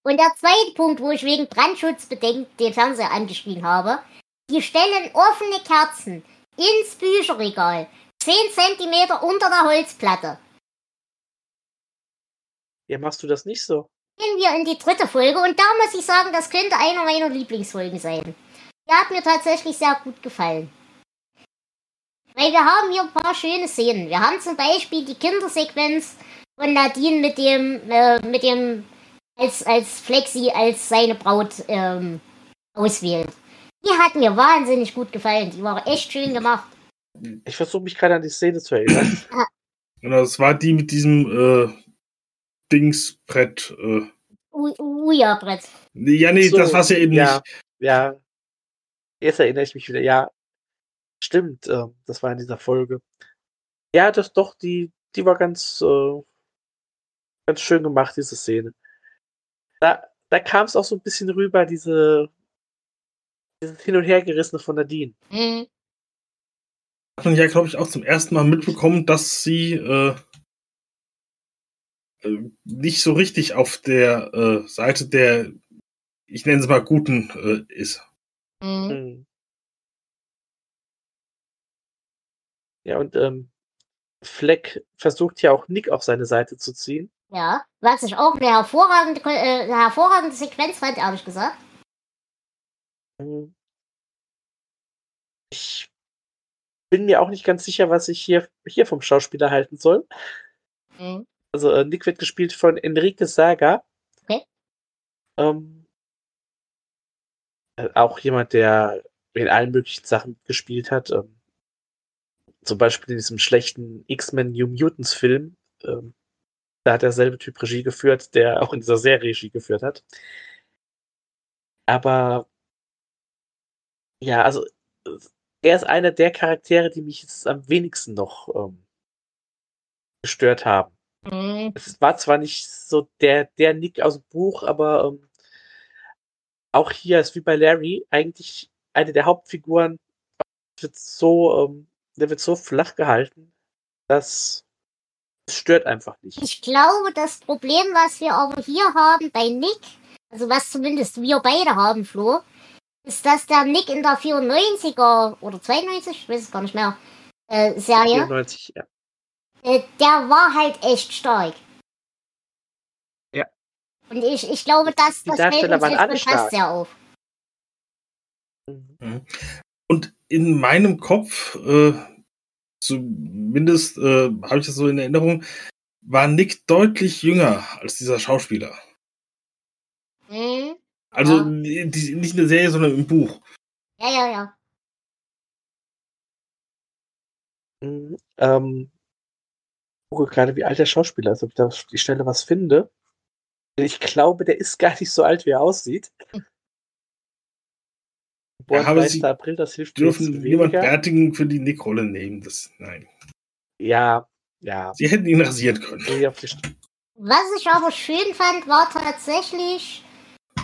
S3: Und der zweite Punkt, wo ich wegen Brandschutzbedenken den Fernseher angeschrien habe, die stellen offene Kerzen ins Bücherregal, 10 Zentimeter unter der Holzplatte.
S5: Ja, machst du das nicht so?
S3: Gehen wir in die dritte Folge und da muss ich sagen, das könnte einer meiner Lieblingsfolgen sein. Die hat mir tatsächlich sehr gut gefallen. Weil wir haben hier ein paar schöne Szenen. Wir haben zum Beispiel die Kindersequenz von Nadine mit dem, äh, mit dem, als, als Flexi als seine Braut ähm, auswählt. Die hat mir wahnsinnig gut gefallen. Die war echt schön gemacht.
S5: Ich versuche mich gerade an die Szene zu erinnern.
S2: Genau, das war die mit diesem äh, Dingsbrett. Äh.
S3: Uja-Brett.
S2: Ja, nee,
S5: So,
S2: das war's ja eben
S5: ja,
S2: nicht.
S5: Ja, jetzt erinnere ich mich wieder. Ja, stimmt, äh, das war in dieser Folge. Ja, das doch, die, die war ganz, äh, ganz schön gemacht, diese Szene. Da, da kam es auch so ein bisschen rüber, diese, dieses Hin- und Hergerissene von Nadine.
S3: Mhm.
S2: Hat man ja, glaube ich, auch zum ersten Mal mitbekommen, dass sie äh, äh, nicht so richtig auf der äh, Seite der, ich nenne es mal, Guten äh, ist.
S3: Mhm.
S5: Hm. Ja, und ähm, Fleck versucht ja auch Nick auf seine Seite zu ziehen.
S3: Ja, was ich auch eine hervorragende, äh, eine hervorragende Sequenz fand, ehrlich gesagt.
S5: Hm. Ich bin mir auch nicht ganz sicher, was ich hier, hier vom Schauspieler halten soll.
S3: Mhm.
S5: Also äh, Nick wird gespielt von Enrique Saga.
S3: Okay.
S5: Ähm, äh, auch jemand, der in allen möglichen Sachen gespielt hat. Ähm, zum Beispiel in diesem schlechten X-Men New Mutants Film. Ähm, da hat derselbe Typ Regie geführt, der auch in dieser Serie Regie geführt hat. Aber ja, also äh, er ist einer der Charaktere, die mich jetzt am wenigsten noch ähm, gestört haben.
S3: Mhm.
S5: Es war zwar nicht so der, der Nick aus dem Buch, aber ähm, auch hier ist wie bei Larry eigentlich eine der Hauptfiguren wird so, ähm, der wird so flach gehalten, dass es stört einfach nicht.
S3: Ich glaube, das Problem, was wir aber hier haben bei Nick, also was zumindest wir beide haben, Flo, ist, dass der Nick in der 94er oder 92, ich weiß es gar nicht mehr, äh, Serie,
S5: 94, ja.
S3: äh, der war halt echt stark.
S5: Ja.
S3: Und ich, ich glaube, das,
S5: Die
S3: das
S5: waren alle
S3: passt
S5: stark.
S3: sehr auf.
S2: Und in meinem Kopf, äh, zumindest äh, habe ich das so in Erinnerung, war Nick deutlich jünger als dieser Schauspieler.
S3: Hm?
S2: Also
S3: Ja.
S2: die, die, nicht in der Serie, sondern im Buch.
S3: Ja, ja, ja.
S5: Mhm. Ähm, ich gucke gerade, wie alt der Schauspieler ist, ob ich da auf die Stelle was finde. Ich glaube, der ist gar nicht so alt, wie er aussieht. Geboren
S2: aber
S5: 30.
S2: sie
S5: April, das hilft
S2: Dürfen niemand. Bärtigen für die Nick-Rolle nehmen. Das, nein.
S5: Ja, ja.
S2: Sie hätten ihn rasieren können.
S3: Was ich aber schön fand, war tatsächlich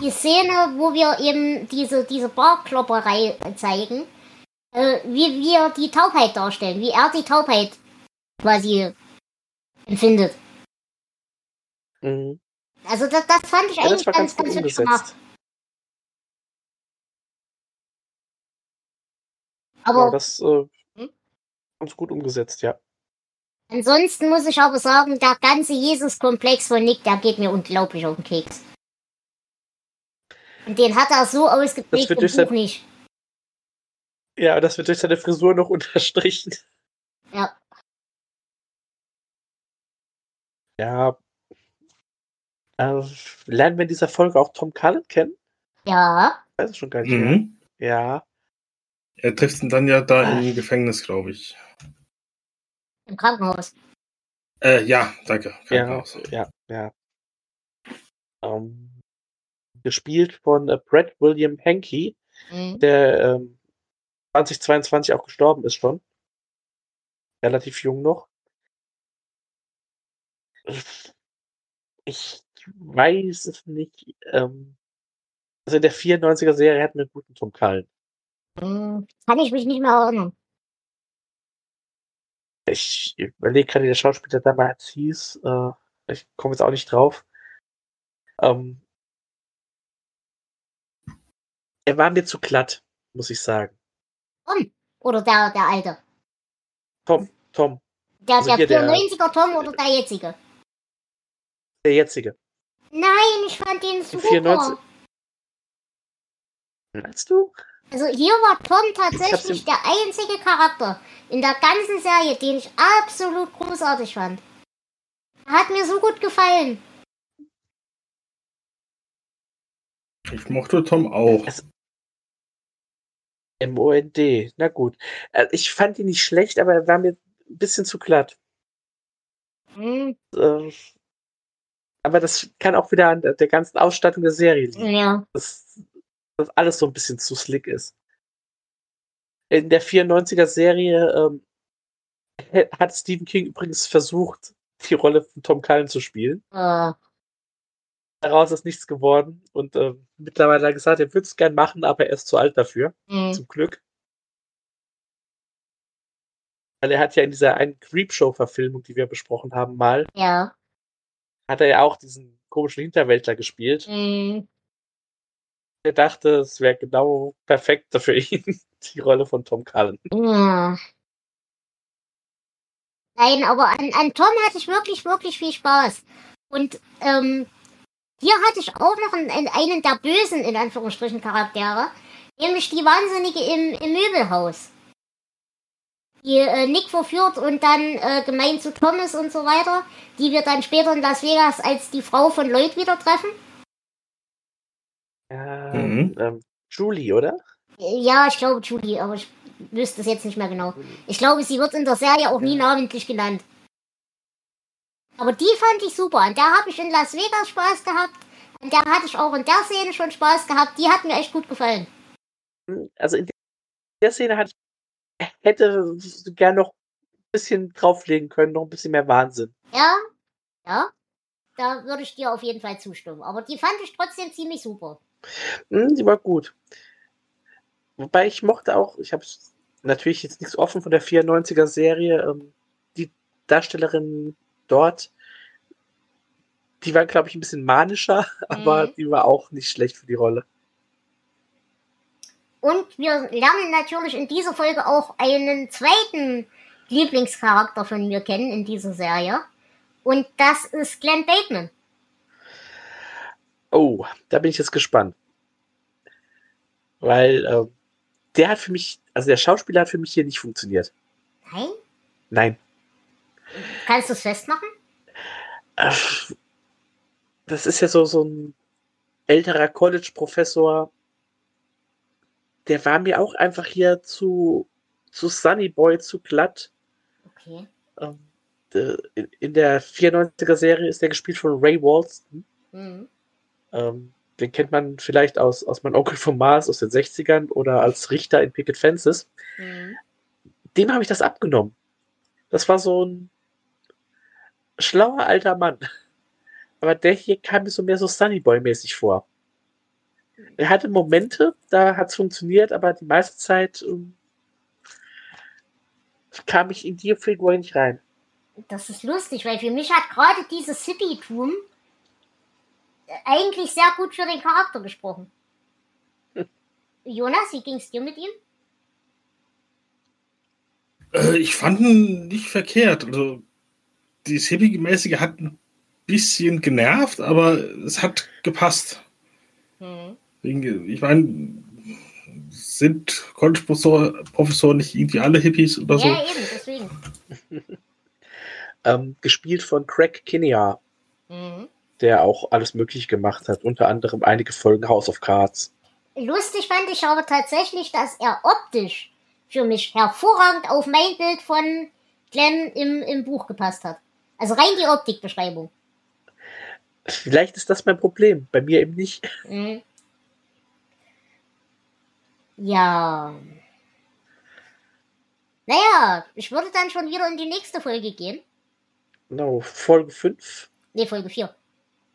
S3: die Szene, wo wir eben diese, diese Barklopperei zeigen, äh, wie wir die Taubheit darstellen, wie er die Taubheit quasi empfindet.
S5: Mhm.
S3: Also das, das fand ich
S5: Ja,
S3: eigentlich
S5: das war
S3: ganz,
S5: ganz
S3: hübsch gemacht. Aber
S5: Ja, das äh,
S3: Hm?
S5: ganz gut umgesetzt, ja.
S3: ansonsten muss ich aber sagen, der ganze Jesus-Komplex von Nick, der geht mir unglaublich auf den Keks. Und den hat er so ausgeprägt
S5: wird
S3: im Buch
S5: sein-
S3: nicht.
S5: Ja, das wird durch seine Frisur noch unterstrichen.
S3: Ja.
S5: Ja. Äh, lernen wir in dieser Folge auch Tom Cullen kennen?
S3: Ja.
S5: Weiß ich schon gar nicht mehr.
S2: Mhm.
S5: Ja.
S2: Er trifft ihn dann ja da
S5: Ah.
S2: im Gefängnis, glaube ich.
S3: Im Krankenhaus.
S2: Äh, ja, danke.
S5: Ja,
S2: Krankenhaus.
S5: ja, ja. Ähm, gespielt von äh, Brad William Hankey,
S3: Mhm.
S5: der ähm, 2022 auch gestorben ist schon. Relativ jung noch. Ich weiß es nicht. Ähm, also in der 94er Serie hatten wir einen guten Tom Cullen.
S3: Hm, Kann ich mich nicht mehr erinnern.
S5: Ich überlege gerade, wie der Schauspieler damals hieß. Äh, ich komme jetzt auch nicht drauf. Ähm, er war mir zu glatt, muss ich sagen.
S3: Tom. Oder der, der alte.
S5: Tom, Tom,
S3: Der,
S5: Also
S3: der
S5: hier der-
S3: 94er Tom oder der jetzige.
S5: der jetzige.
S3: Nein, ich fand den super.
S5: 94. Meinst du?
S3: Also hier war Tom tatsächlich der einzige Charakter in der ganzen Serie, den ich absolut großartig fand. Er hat mir so gut gefallen.
S2: Ich mochte Tom auch.
S5: Es- M-O-N-D. Na gut. Äh, ich fand ihn nicht schlecht, aber er war mir ein bisschen zu glatt.
S3: Hm,
S5: Äh, aber das kann auch wieder an der ganzen Ausstattung der Serie liegen.
S3: ja.
S5: dass, dass alles so ein bisschen zu slick ist. In der 94er Serie ähm, he- hat Stephen King übrigens versucht, die Rolle von Tom Cullen zu spielen.
S3: Äh,
S5: Daraus ist nichts geworden und äh, mittlerweile hat er gesagt, er würde es gern machen, aber er ist zu alt dafür,
S3: hm,
S5: zum Glück. Weil er hat ja in dieser einen Creepshow-Verfilmung, die wir besprochen haben, mal,
S3: ja.
S5: hat er ja auch diesen komischen Hinterwäldler gespielt.
S3: Hm,
S5: Er dachte, es wäre genau perfekt für ihn, die Rolle von Tom Cullen.
S3: ja. Nein, aber an, an Tom hatte ich wirklich, wirklich viel Spaß. Und ähm, hier hatte ich auch noch einen, einen der bösen, in Anführungsstrichen, Charaktere. Nämlich die Wahnsinnige im, im Möbelhaus. Die äh, Nick verführt und dann äh, gemein zu Thomas und so weiter. Die wir dann später in Las Vegas als die Frau von Lloyd wieder treffen.
S5: Ähm,
S2: Mhm.
S5: ähm, Julie, oder?
S3: Ja, ich glaube Julie, aber ich wüsste es jetzt nicht mehr genau. Ich glaube, sie wird in der Serie auch nie
S5: Ja.
S3: namentlich genannt. Aber die fand ich super. An der habe ich in Las Vegas Spaß gehabt. An der hatte ich auch in der Szene schon Spaß gehabt. Die hat mir echt gut gefallen.
S5: Also in der Szene hatte ich, hätte gern noch ein bisschen drauflegen können, noch ein bisschen mehr Wahnsinn.
S3: Ja, ja. Da würde ich dir auf jeden Fall zustimmen. Aber die fand ich trotzdem ziemlich super.
S5: Hm, die war gut. Wobei ich mochte auch, ich habe natürlich jetzt nichts offen von der 94er Serie, ähm, die Darstellerin dort, die war, glaube ich, ein bisschen manischer, aber
S3: Mhm.
S5: die war auch nicht schlecht für die Rolle.
S3: Und wir lernen natürlich in dieser Folge auch einen zweiten Lieblingscharakter von mir kennen in dieser Serie. Und das ist Glenn Bateman.
S5: Oh, da bin ich jetzt gespannt. Weil äh, der hat für mich, also der Schauspieler hat für mich hier nicht funktioniert.
S3: Nein?
S5: Nein.
S3: Kannst du es festmachen?
S5: Das ist ja so, so ein älterer College-Professor. Der war mir auch einfach hier zu, zu Sunny Boy, zu glatt.
S3: Okay.
S5: Ähm, in der 94er-Serie ist der gespielt von Ray Walston.
S3: Mhm.
S5: Ähm, den kennt man vielleicht aus, aus Mein Onkel vom Mars aus den 60ern oder als Richter in Picket Fences.
S3: Mhm.
S5: Dem habe ich das abgenommen. Das war so ein schlauer alter Mann. Aber der hier kam mir so mehr so Sunny Boy-mäßig vor. Er hatte Momente, da hat es funktioniert, aber die meiste Zeit ähm, kam ich in die Figur nicht rein.
S3: Das ist lustig, weil für mich hat gerade dieses Hippie-Tum eigentlich sehr gut für den Charakter gesprochen. Jonas, wie ging's dir mit ihm?
S2: Äh, ich fand ihn nicht verkehrt. Also, dieses Hippie-mäßige hat ein bisschen genervt, aber es hat gepasst.
S3: Hm.
S2: Wegen- Ich meine, sind College-Professoren nicht irgendwie alle Hippies oder so?
S3: Ja, eben, deswegen.
S5: Ähm, gespielt von Craig Kinnear,
S3: Mhm.
S5: der auch alles möglich gemacht hat, unter anderem einige Folgen House of Cards.
S3: Lustig fand ich aber tatsächlich, dass er optisch für mich hervorragend auf mein Bild von Glenn im, im Buch gepasst hat. Also rein die Optikbeschreibung.
S5: Vielleicht ist das mein Problem, bei mir eben nicht.
S3: Mhm. Ja. Naja, ich würde dann schon wieder in die nächste Folge gehen.
S5: Genau, Folge 5.
S3: Ne, Folge 4.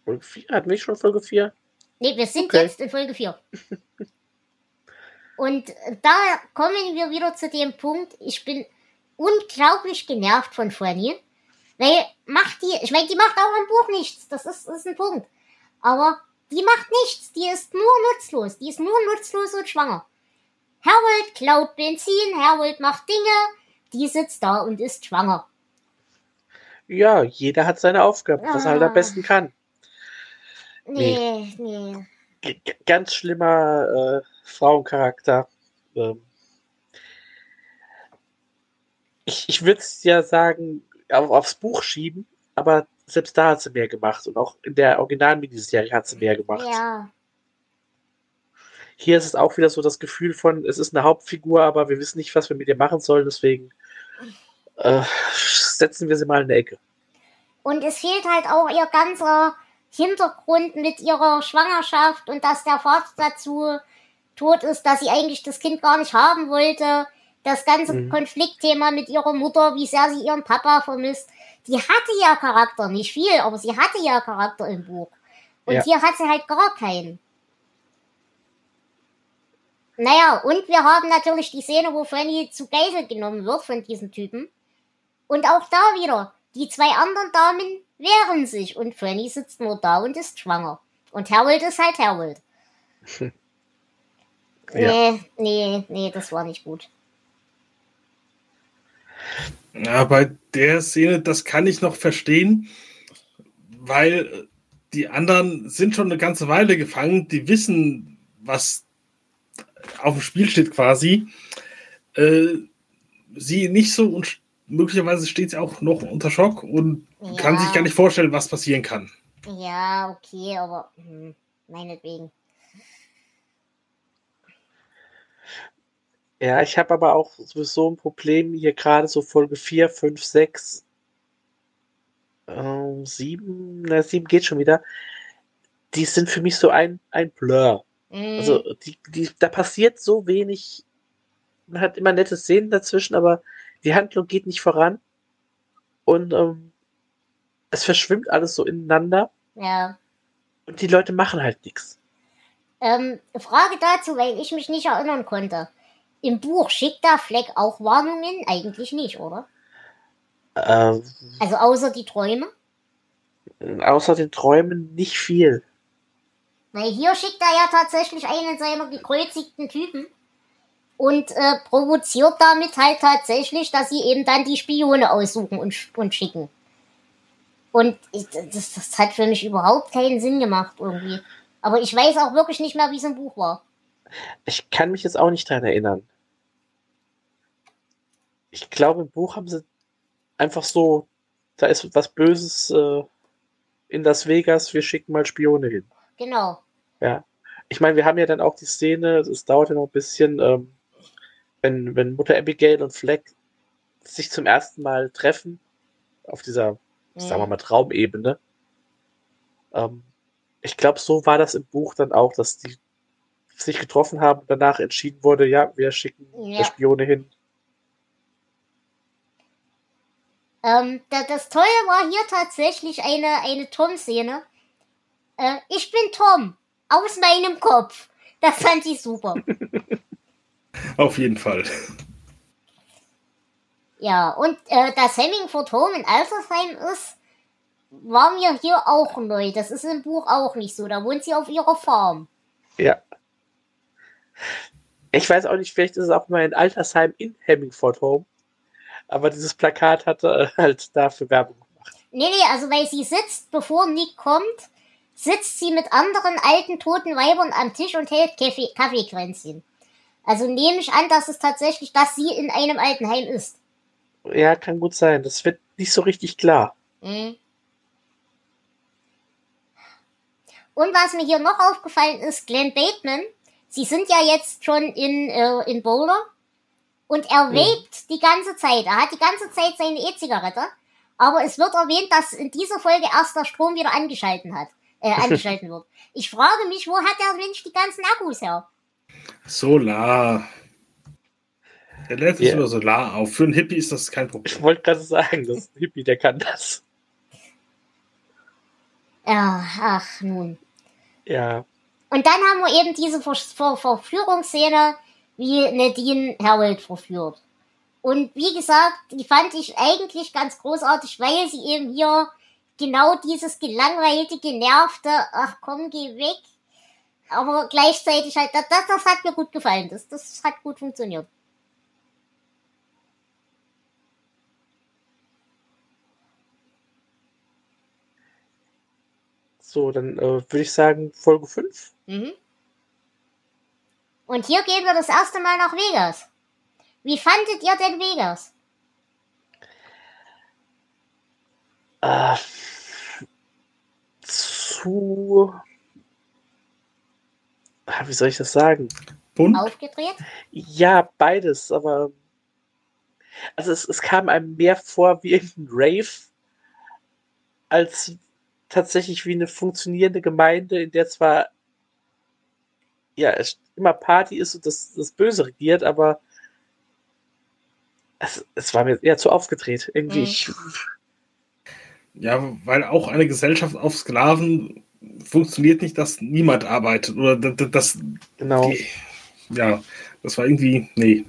S5: Folge 4? Hatten wir schon Folge 4?
S3: Ne, wir sind
S5: Okay.
S3: jetzt in Folge 4. Und da kommen wir wieder zu dem Punkt, ich bin unglaublich genervt von Fanny. Weil macht die, ich meine, die macht auch im Buch nichts, das ist, ist ein Punkt. Aber die macht nichts, die ist nur nutzlos, die ist nur nutzlos und schwanger. Harold klaut Benzin, Harold macht Dinge, die sitzt da und ist schwanger.
S5: Ja, jeder hat seine Aufgabe, was er halt am
S3: Ah.
S5: besten kann.
S3: Nee, nee.
S5: G- ganz schlimmer äh, Frauencharakter. Ähm, ich ich würde es ja sagen, aufs Buch schieben, aber selbst da hat sie mehr gemacht. Und auch in der Original-Miniserie hat sie mehr gemacht.
S3: Ja,
S5: Hier ist es auch wieder so das Gefühl von, es ist eine Hauptfigur, aber wir wissen nicht, was wir mit ihr machen sollen, deswegen äh, setzen wir sie mal in eine Ecke.
S3: Und es fehlt halt auch ihr ganzer Hintergrund mit ihrer Schwangerschaft und dass der Vater dazu tot ist, dass sie eigentlich das Kind gar nicht haben wollte. Das ganze
S5: Mhm.
S3: Konfliktthema mit ihrer Mutter, wie sehr sie ihren Papa vermisst. Die hatte ja Charakter, nicht viel, aber sie hatte ja Charakter im Buch. Und
S5: Ja.
S3: hier hat sie halt gar keinen. Naja, und wir haben natürlich die Szene, wo Fanny zu Geisel genommen wird von diesem Typen. Und auch da wieder, die zwei anderen Damen wehren sich und Fanny sitzt nur da und ist schwanger. Und Harold ist halt Harold.
S5: Ja.
S3: Nee, nee, nee, das war nicht gut.
S2: Ja, bei der Szene, das kann ich noch verstehen, weil die anderen sind schon eine ganze Weile gefangen, die wissen, was auf dem Spiel steht quasi. Äh, sie nicht so und möglicherweise steht sie auch noch unter Schock und
S3: Ja.
S2: kann sich gar nicht vorstellen, was passieren kann.
S3: Ja, okay, aber hm, meinetwegen.
S5: Ja, ich habe aber auch sowieso ein Problem hier gerade so Folge 4, 5, 6, ähm, 7, na 7 geht schon wieder. Die sind für mich so ein, ein Blur.
S3: Hm,
S5: Also die, die, da passiert so wenig. Man hat immer nette Szenen dazwischen, aber die Handlung geht nicht voran. Und ähm, es verschwimmt alles so ineinander
S3: ja.
S5: und die Leute machen halt nichts.
S3: Ähm, Frage dazu, weil ich mich nicht erinnern konnte. Im Buch schickt der Fleck auch Warnungen? Eigentlich nicht, oder?
S5: Äh,
S3: Also außer die Träume?
S5: außer den Träumen nicht viel.
S3: Weil hier schickt er ja tatsächlich einen seiner gekreuzigten Typen, und äh, provoziert damit halt tatsächlich, dass sie eben dann die Spione aussuchen und, und schicken. Und ich, das, das hat für mich überhaupt keinen Sinn gemacht irgendwie. Aber ich weiß auch wirklich nicht mehr, wie es im Buch war.
S5: Ich kann mich jetzt auch nicht dran erinnern. Ich glaube, im Buch haben sie einfach so, da ist was Böses äh, in Las Vegas, wir schicken mal Spione hin.
S3: Genau.
S5: Ja. Ich meine, wir haben ja dann auch die Szene, es dauert ja noch ein bisschen, ähm, wenn, wenn Mutter Abigail und Fleck sich zum ersten Mal treffen, auf dieser,
S3: Mhm.
S5: sagen wir mal, Traumebene. Ähm, ich glaube, so war das im Buch dann auch, dass die sich getroffen haben und danach entschieden wurde, ja, wir schicken
S3: Ja.
S5: Spione hin.
S3: Ähm, da, das Tolle war hier tatsächlich eine, eine Tom-Szene. Äh, ich bin Tom. Aus meinem Kopf. Das fand ich super.
S2: Auf jeden Fall.
S3: Ja, und äh, dass Hemmingford Home in Altersheim ist, war mir hier auch neu. Das ist im Buch auch nicht so. Da wohnt sie auf ihrer Farm.
S5: Ja. Ich weiß auch nicht, vielleicht ist es auch mal ein Altersheim in Hemmingford Home. Aber dieses Plakat hatte äh, halt dafür Werbung gemacht.
S3: Nee, nee, also weil sie sitzt, bevor Nick kommt, sitzt sie mit anderen alten toten Weibern am Tisch und hält Kaffee, Kaffeekränzchen. Also nehme ich an, dass es tatsächlich, dass sie in einem Altenheim ist.
S5: Ja, kann gut sein. Das wird nicht so richtig klar.
S3: Mhm. Und was mir hier noch aufgefallen ist, Glenn Bateman, sie sind ja jetzt schon in, äh, in Boulder und er
S5: Mhm.
S3: vape die ganze Zeit. Er hat die ganze Zeit seine E-Zigarette, aber es wird erwähnt, dass in dieser Folge erst der Strom wieder angeschalten hat, äh, angeschalten wird. Ich frage mich, wo hat der Mensch die ganzen Akkus her?
S2: Solar. Der lädt sich
S5: Ja.
S2: über Solar auf. Für einen Hippie ist das kein Problem.
S5: Ich wollte gerade sagen, das ist ein Hippie, der kann das.
S3: Ja, ach nun.
S5: Ja.
S3: Und dann haben wir eben diese Ver Ver Verführungsszene, wie Nadine Harold verführt. Und wie gesagt, die fand ich eigentlich ganz großartig, weil sie eben hier genau dieses gelangweilte, genervte, ach komm, geh weg. Aber gleichzeitig halt, das, das, das hat mir gut gefallen. Das, das hat gut funktioniert.
S5: So, dann äh, würde ich sagen, Folge 5.
S3: Mhm. Und hier gehen wir das erste Mal nach Vegas. Wie fandet ihr denn Vegas?
S5: Äh, zu. Ah, Wie soll ich das sagen?
S2: Bunt.
S3: Aufgedreht?
S5: Ja, beides, aber. Also es, es kam einem mehr vor wie irgendein Rave, als tatsächlich wie eine funktionierende Gemeinde, in der zwar ja es immer Party ist und das, das Böse regiert, aber es, es war mir eher zu aufgedreht. Irgendwie.
S3: Mhm.
S2: Ja, weil auch eine Gesellschaft auf Sklaven funktioniert nicht, dass niemand arbeitet. Oder das, das
S5: genau.
S2: ja, das war irgendwie, nee.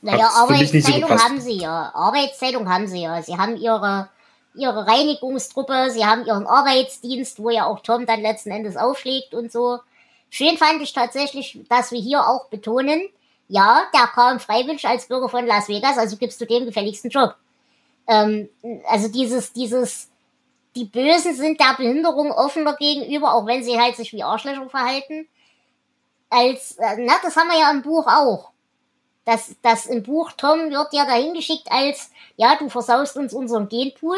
S3: Naja,
S2: nicht so
S3: haben sie ja. Arbeitsteilung haben sie ja. Sie haben ihre, ihre Reinigungstruppe, sie haben ihren Arbeitsdienst, wo ja auch Tom dann letzten Endes aufschlägt und so. Schön fand ich tatsächlich, dass wir hier auch betonen, ja, der kam freiwillig als Bürger von Las Vegas, also gibst du dem gefälligsten Job. Ähm, also dieses, dieses, die Bösen sind der Behinderung offener gegenüber, auch wenn sie halt sich wie Arschlöcher verhalten. Als, äh, na, das haben wir ja im Buch auch das, das im Buch Tom wird ja dahin geschickt als, ja, du versaust uns unseren Genpool.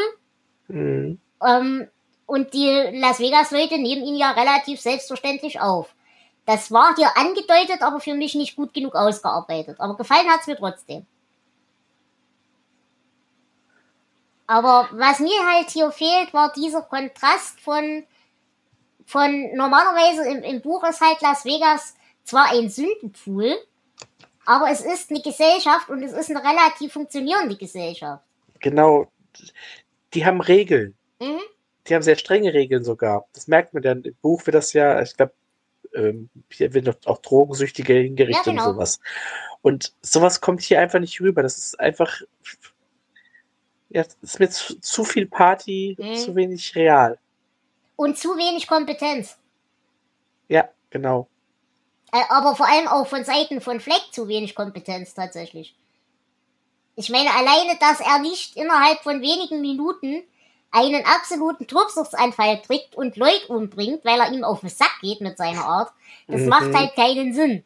S5: Mhm.
S3: Ähm, und die Las Vegas-Leute nehmen ihn ja relativ selbstverständlich auf. Das war hier angedeutet, aber für mich nicht gut genug ausgearbeitet. Aber gefallen hat's mir trotzdem. Aber was mir halt hier fehlt, war dieser Kontrast von, von normalerweise im, im Buch ist halt Las Vegas zwar ein Sündenpool, aber es ist eine Gesellschaft und es ist eine relativ funktionierende Gesellschaft.
S5: Genau. Die haben Regeln.
S3: Mhm.
S5: Die haben sehr strenge Regeln sogar. Das merkt man dann. Im Buch wird das ja, ich glaube, ähm, hier werden auch Drogensüchtige hingerichtet
S3: Ja, genau.
S5: und sowas. Und sowas kommt hier einfach nicht rüber. Das ist einfach, ja, das ist mir zu, zu viel Party,
S3: Mhm.
S5: zu wenig real.
S3: Und zu wenig Kompetenz.
S5: Ja, genau.
S3: Äh, aber vor allem auch von Seiten von Fleck zu wenig Kompetenz tatsächlich. Ich meine, alleine, dass er nicht innerhalb von wenigen Minuten einen absoluten Tobsuchtsanfall kriegt und Leute umbringt, weil er ihm auf den Sack geht mit seiner Art, das
S5: Mhm.
S3: macht halt keinen Sinn.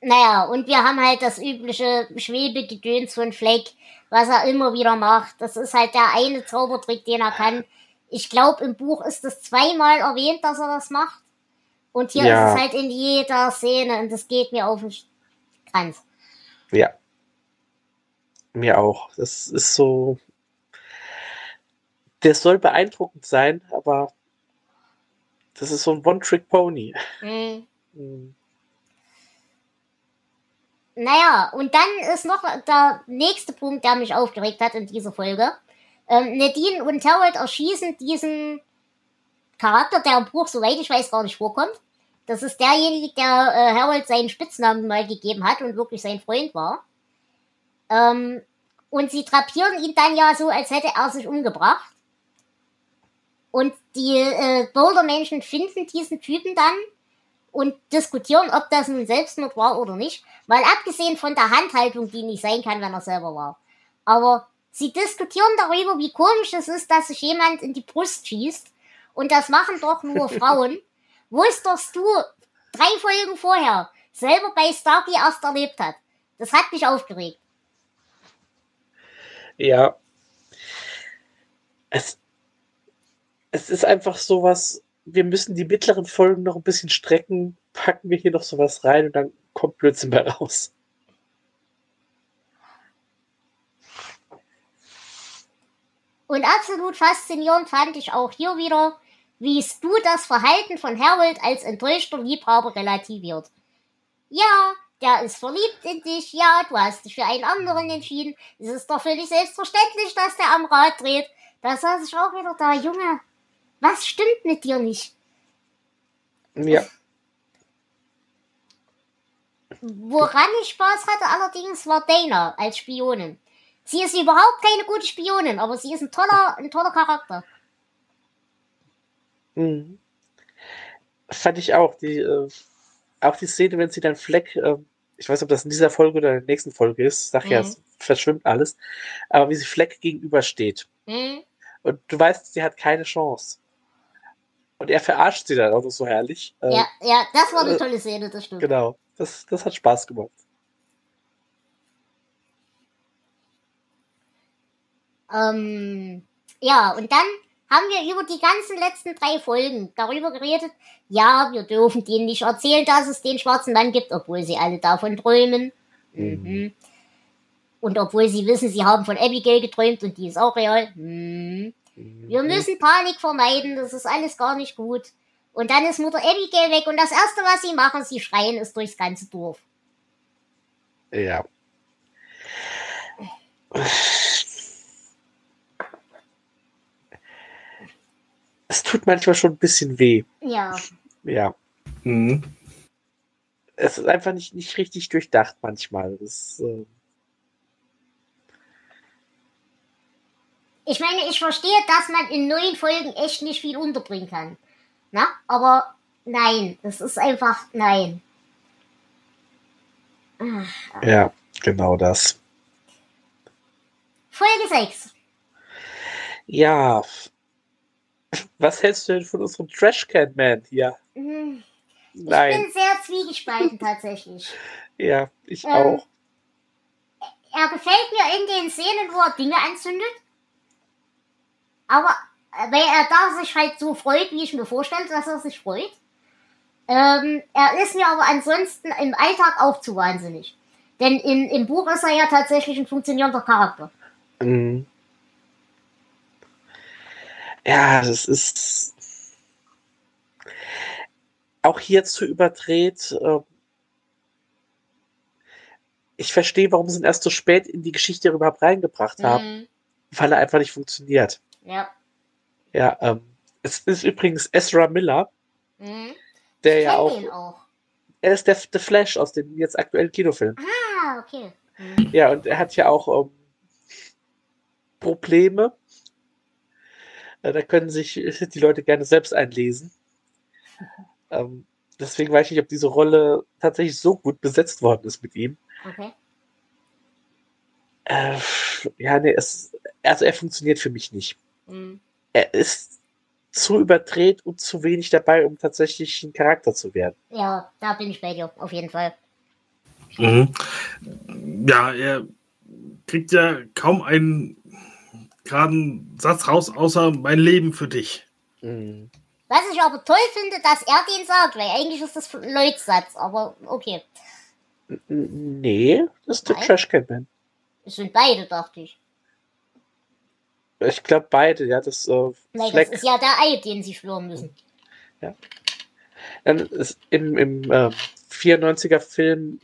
S3: Naja, und wir haben halt das übliche Schwebegedöns von Fleck, was er immer wieder macht. Das ist halt der eine Zaubertrick, den er kann. Ich glaube, im Buch ist es zweimal erwähnt, dass er das macht. Und hier
S5: Ja.
S3: ist es halt in jeder Szene und das geht mir auf den Kranz.
S5: Ja. Mir auch. Das ist so. Der soll beeindruckend sein, aber das ist so ein One-Trick-Pony.
S3: Mhm.
S5: Hm.
S3: Naja, und dann ist noch der nächste Punkt, der mich aufgeregt hat in dieser Folge. Ähm, Nadine und Harold erschießen diesen Charakter, der im Buch, soweit ich weiß, gar nicht vorkommt. Das ist derjenige, der äh, Harold seinen Spitznamen mal gegeben hat und wirklich sein Freund war. Ähm, und sie drapieren ihn dann ja so, als hätte er sich umgebracht. Und die äh, Boulder-Menschen finden diesen Typen dann und diskutieren, ob das nun Selbstmord war oder nicht. Mal abgesehen von der Handhaltung, die nicht sein kann, wenn er selber war. Aber sie diskutieren darüber, wie komisch es ist, dass sich jemand in die Brust schießt. Und das machen doch nur Frauen. Wusstest du drei Folgen vorher selber bei Starkey erst erlebt hat? Das hat mich aufgeregt.
S5: Ja. Es, es ist einfach sowas, wir müssen die mittleren Folgen noch ein bisschen strecken, packen wir hier noch sowas rein und dann kommt Blödsinn bei raus.
S3: Und absolut faszinierend fand ich auch hier wieder, wie du das Verhalten von Harold als enttäuschter Liebhaber relativiert. Ja, der ist verliebt in dich, ja, du hast dich für einen anderen entschieden. Es ist doch völlig selbstverständlich, dass der am Rad dreht. Da saß ich auch wieder da, Junge, was stimmt mit dir nicht?
S5: Ja.
S3: Woran ich Spaß hatte allerdings war Dana als Spionin. Sie ist überhaupt keine gute Spionin, aber sie ist ein toller, ein toller Charakter.
S5: Mhm. Fand ich auch. Die, äh, auch die Szene, wenn sie dann Fleck, äh, ich weiß nicht, ob das in dieser Folge oder in der nächsten Folge ist, sag ja,
S3: Mhm.
S5: es verschwimmt alles, aber wie sie Fleck gegenübersteht.
S3: Hm?
S5: Und du weißt, sie hat keine Chance. Und er verarscht sie dann auch noch so herrlich. Äh,
S3: Ja, ja, das war eine
S5: äh,
S3: tolle Szene, das stimmt.
S5: Genau. Das, das hat Spaß gemacht.
S3: Ähm, ja, und dann haben wir über die ganzen letzten drei Folgen darüber geredet, ja, wir dürfen denen nicht erzählen, dass es den schwarzen Mann gibt, obwohl sie alle davon träumen. Mhm. Und obwohl sie wissen, sie haben von Abigail geträumt und die ist auch real. Mhm. Wir müssen Panik vermeiden, das ist alles gar nicht gut. Und dann ist Mutter Abigail weg und das Erste, was sie machen, sie schreien es durchs ganze Dorf.
S5: Ja. Es tut manchmal schon ein bisschen weh.
S3: Ja,
S5: Ja.
S2: Mhm.
S5: Es ist einfach nicht, nicht richtig durchdacht manchmal. Das, äh,
S3: ich meine, ich verstehe, dass man in neun Folgen echt nicht viel unterbringen kann. Na, aber nein, das ist einfach nein.
S5: ja, genau das.
S3: Folge 6.
S5: Ja. Was hältst du denn von unserem Trashcan Man hier?
S3: Hm, Ich
S5: Nein.
S3: bin sehr zwiegespalten tatsächlich.
S5: Ja, ich
S3: Ähm,
S5: auch.
S3: Er gefällt mir in den Szenen, wo er Dinge anzündet. Aber äh, weil er da sich halt so freut, wie ich mir vorstelle, dass er sich freut. Ähm, er ist mir aber ansonsten im Alltag auch zu wahnsinnig. Denn in, im Buch ist er ja tatsächlich ein funktionierender Charakter.
S5: Mhm. Ja, das ist auch hier zu überdreht. äh, Ich verstehe, warum sie ihn erst so spät in die Geschichte überhaupt reingebracht haben,
S3: Mhm.
S5: weil er einfach nicht funktioniert.
S3: Ja.
S5: Ja, ähm, es ist übrigens Ezra Miller,
S3: Mhm.
S5: der ja auch,
S3: auch.
S5: er ist der The Flash aus dem jetzt aktuellen Kinofilm.
S3: Ah, okay. Mhm.
S5: Ja, und er hat ja auch ähm, Probleme. Äh, Da können sich die Leute gerne selbst einlesen. Ähm, deswegen weiß ich nicht, ob diese Rolle tatsächlich so gut besetzt worden ist mit ihm.
S3: Okay.
S5: Äh, ja, nee, es, also er funktioniert für mich nicht.
S3: Mhm.
S5: Er ist zu überdreht und zu wenig dabei, um tatsächlich ein Charakter zu werden.
S3: Ja, da bin ich bei dir, auf jeden Fall.
S2: Mhm. Ja, er kriegt ja kaum einen geraden Satz raus, außer mein Leben für dich.
S5: Mhm.
S3: Was ich aber toll finde, dass er den sagt, weil eigentlich ist das Lloyds Satz, aber okay.
S5: Nee, das ist der
S3: Nein?
S5: Trashcan-Man.
S3: Es sind beide, dachte ich.
S5: Ich glaube beide, ja, das, äh,
S3: Nein,
S5: Fleck,
S3: das ist ja der Eid, den sie schwören müssen.
S5: dann ist im, im äh, 94er Film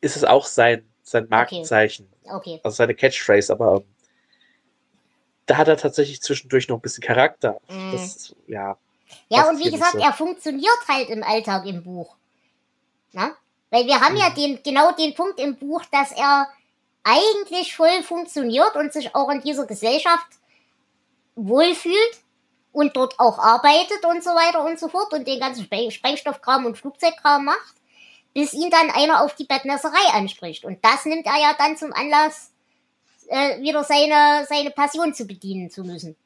S5: ist es auch sein, sein Markenzeichen,
S3: Okay.
S5: also seine Catchphrase, aber ähm, da hat er tatsächlich zwischendurch noch ein bisschen Charakter.
S3: Mhm.
S5: Das, ja,
S3: Ja,
S5: Das
S3: und wie gesagt,
S5: so.
S3: er funktioniert halt im Alltag im Buch. Na? Weil wir haben ja
S5: Mhm.
S3: den, genau den Punkt im Buch, dass er eigentlich voll funktioniert und sich auch in dieser Gesellschaft wohlfühlt und dort auch arbeitet und so weiter und so fort und den ganzen Spre- Sprengstoffkram und Flugzeugkram macht, bis ihn dann einer auf die Bettnässerei anspricht. Und das nimmt er ja dann zum Anlass, äh, wieder seine, seine Passion zu bedienen zu müssen.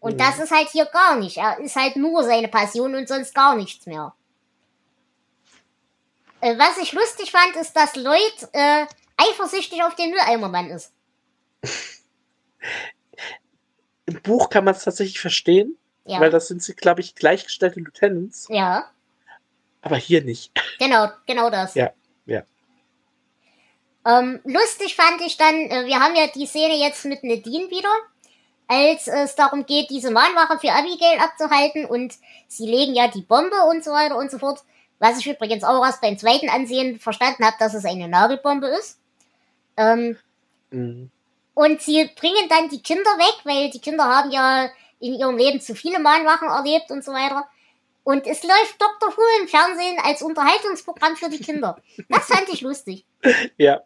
S3: Und
S5: Mhm.
S3: das ist halt hier gar nicht. Er ist halt nur seine Passion und sonst gar nichts mehr. Äh, was ich lustig fand, ist, dass Lloyd äh, eifersüchtig auf den Mülleimermann ist.
S5: im Buch kann man es tatsächlich verstehen,
S3: Ja.
S5: weil das sind sie, glaube ich, gleichgestellte Lieutenants,
S3: ja,
S5: aber hier nicht.
S3: genau, genau das.
S5: Ja, ja.
S3: Ähm, lustig fand ich dann, äh, wir haben ja die Szene jetzt mit Nadine wieder, als es darum geht, diese Mahnwache für Abigail abzuhalten und sie legen ja die Bombe und so weiter und so fort. Was ich übrigens auch erst beim zweiten Ansehen verstanden habe, dass es eine Nagelbombe ist. Ähm,
S5: Mhm.
S3: Und sie bringen dann die Kinder weg, weil die Kinder haben ja in ihrem Leben zu viele Mahnwachen erlebt und so weiter. Und es läuft Dr. Who im Fernsehen als Unterhaltungsprogramm für die Kinder. Das fand ich lustig.
S5: Ja,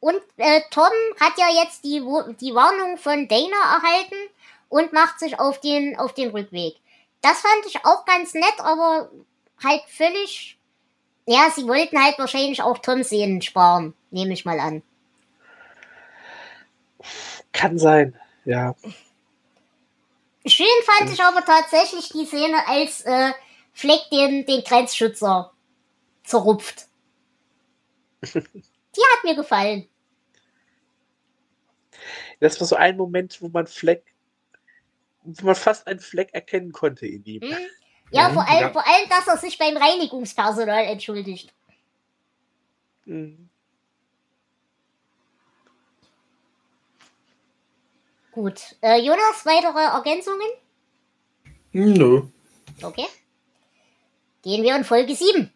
S3: Und äh, Tom hat ja jetzt die, die Warnung von Dana erhalten und macht sich auf den, auf den Rückweg. Das fand ich auch ganz nett, aber halt völlig. Ja, sie wollten halt wahrscheinlich auch Tom Szenen sparen, nehme ich mal an.
S5: kann sein. Ja,
S3: Schön fand ich aber tatsächlich die Szene, als äh, Fleck den, den Grenzschützer zerrupft. Die hat mir gefallen.
S5: das war so ein Moment, wo man Fleck, wo man fast einen Fleck erkennen konnte in ihm.
S3: Hm? Ja, vor allem,
S2: ja.
S3: vor allem, dass er sich beim Reinigungspersonal entschuldigt.
S5: Mhm.
S3: Gut. Äh, Jonas, weitere Ergänzungen?
S2: Nö.
S3: Okay. Gehen wir in Folge 7.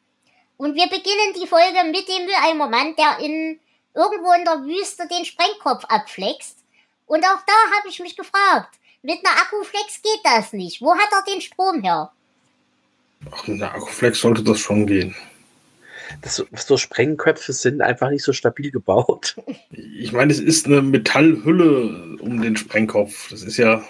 S3: Und wir beginnen die Folge mit dem Mülleimermann, der in irgendwo in der Wüste den Sprengkopf abflext. Und auch da habe ich mich gefragt, mit einer Akkuflex geht das nicht. Wo hat er den Strom her?
S2: Ach, mit einer Akkuflex sollte das schon gehen.
S5: Das, so- so Sprengköpfe sind einfach nicht so stabil gebaut.
S2: Ich meine, es ist eine Metallhülle um den Sprengkopf. Das ist ja.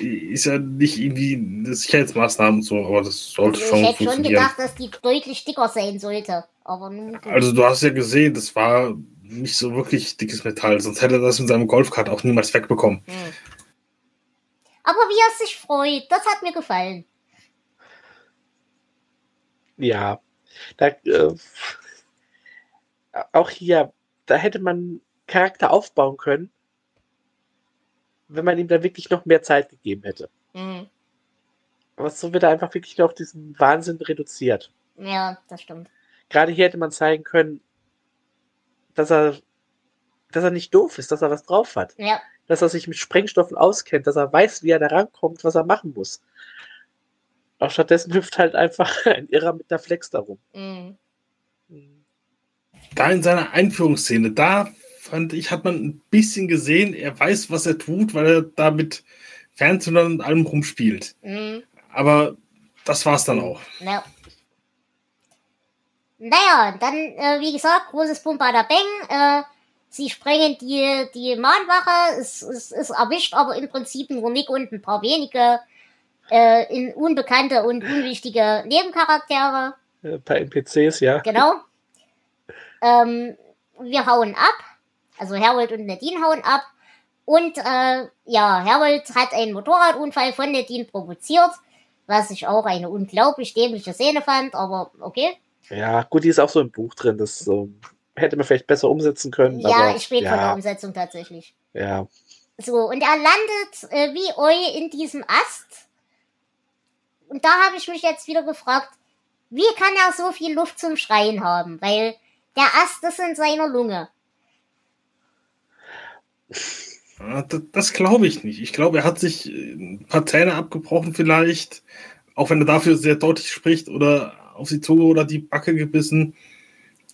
S2: Ist ja nicht irgendwie eine Sicherheitsmaßnahme und so, aber das sollte
S3: Also
S2: schon
S3: ich hätte schon
S2: funktionieren.
S3: gedacht, dass die deutlich dicker sein sollte. Aber nun gut.
S2: Also du hast ja gesehen, das war nicht so wirklich dickes Metall, sonst hätte er das mit seinem Golfkart auch niemals wegbekommen.
S3: Hm. Aber wie er sich freut, das hat mir gefallen.
S5: Ja, da, äh, auch hier, da hätte man Charakter aufbauen können, wenn man ihm da wirklich noch mehr Zeit gegeben hätte.
S3: Hm.
S5: Aber so wird er einfach wirklich noch diesen Wahnsinn reduziert.
S3: Ja, das stimmt.
S5: Gerade hier hätte man zeigen können, dass er, dass er nicht doof ist, dass er was drauf hat,
S3: Ja,
S5: dass er sich mit Sprengstoffen auskennt, dass er weiß, wie er da rankommt, was er machen muss. Auch stattdessen hüpft halt einfach ein Irrer mit der Flex darum.
S3: hm.
S2: Da in seiner Einführungsszene, da fand ich, hat man ein bisschen gesehen, er weiß, was er tut, weil er da mit Fernsehern und allem rumspielt.
S3: Hm.
S2: Aber das war's dann auch.
S3: Ja. Naja, dann, äh, wie gesagt, großes Bumpada Bang. Äh, Sie sprengen die, die Mahnwache, es, es, es erwischt aber im Prinzip nur Nick und ein paar wenige äh, in unbekannte und unwichtige Nebencharaktere.
S5: Ein paar NPCs, ja.
S3: Genau. Ähm, wir hauen ab. Also Harold und Nadine hauen ab. Und äh, ja, Harold hat einen Motorradunfall von Nadine provoziert, was ich auch eine unglaublich dämliche Szene fand, aber okay.
S5: Ja, gut, die ist auch so im Buch drin. Das ähm, hätte man vielleicht besser umsetzen können.
S3: Ja,
S5: aber,
S3: ich spät
S5: ja,
S3: von der Umsetzung tatsächlich.
S5: Ja,
S3: So, und er landet äh, wie Eu in diesem Ast. Und da habe ich mich jetzt wieder gefragt, wie kann er so viel Luft zum Schreien haben? Weil der Ast ist in seiner Lunge.
S2: Ja, das glaube ich nicht. Ich glaube, er hat sich äh, ein paar Zähne abgebrochen vielleicht, auch wenn er dafür sehr deutlich spricht oder auf die Zunge oder die Backe gebissen.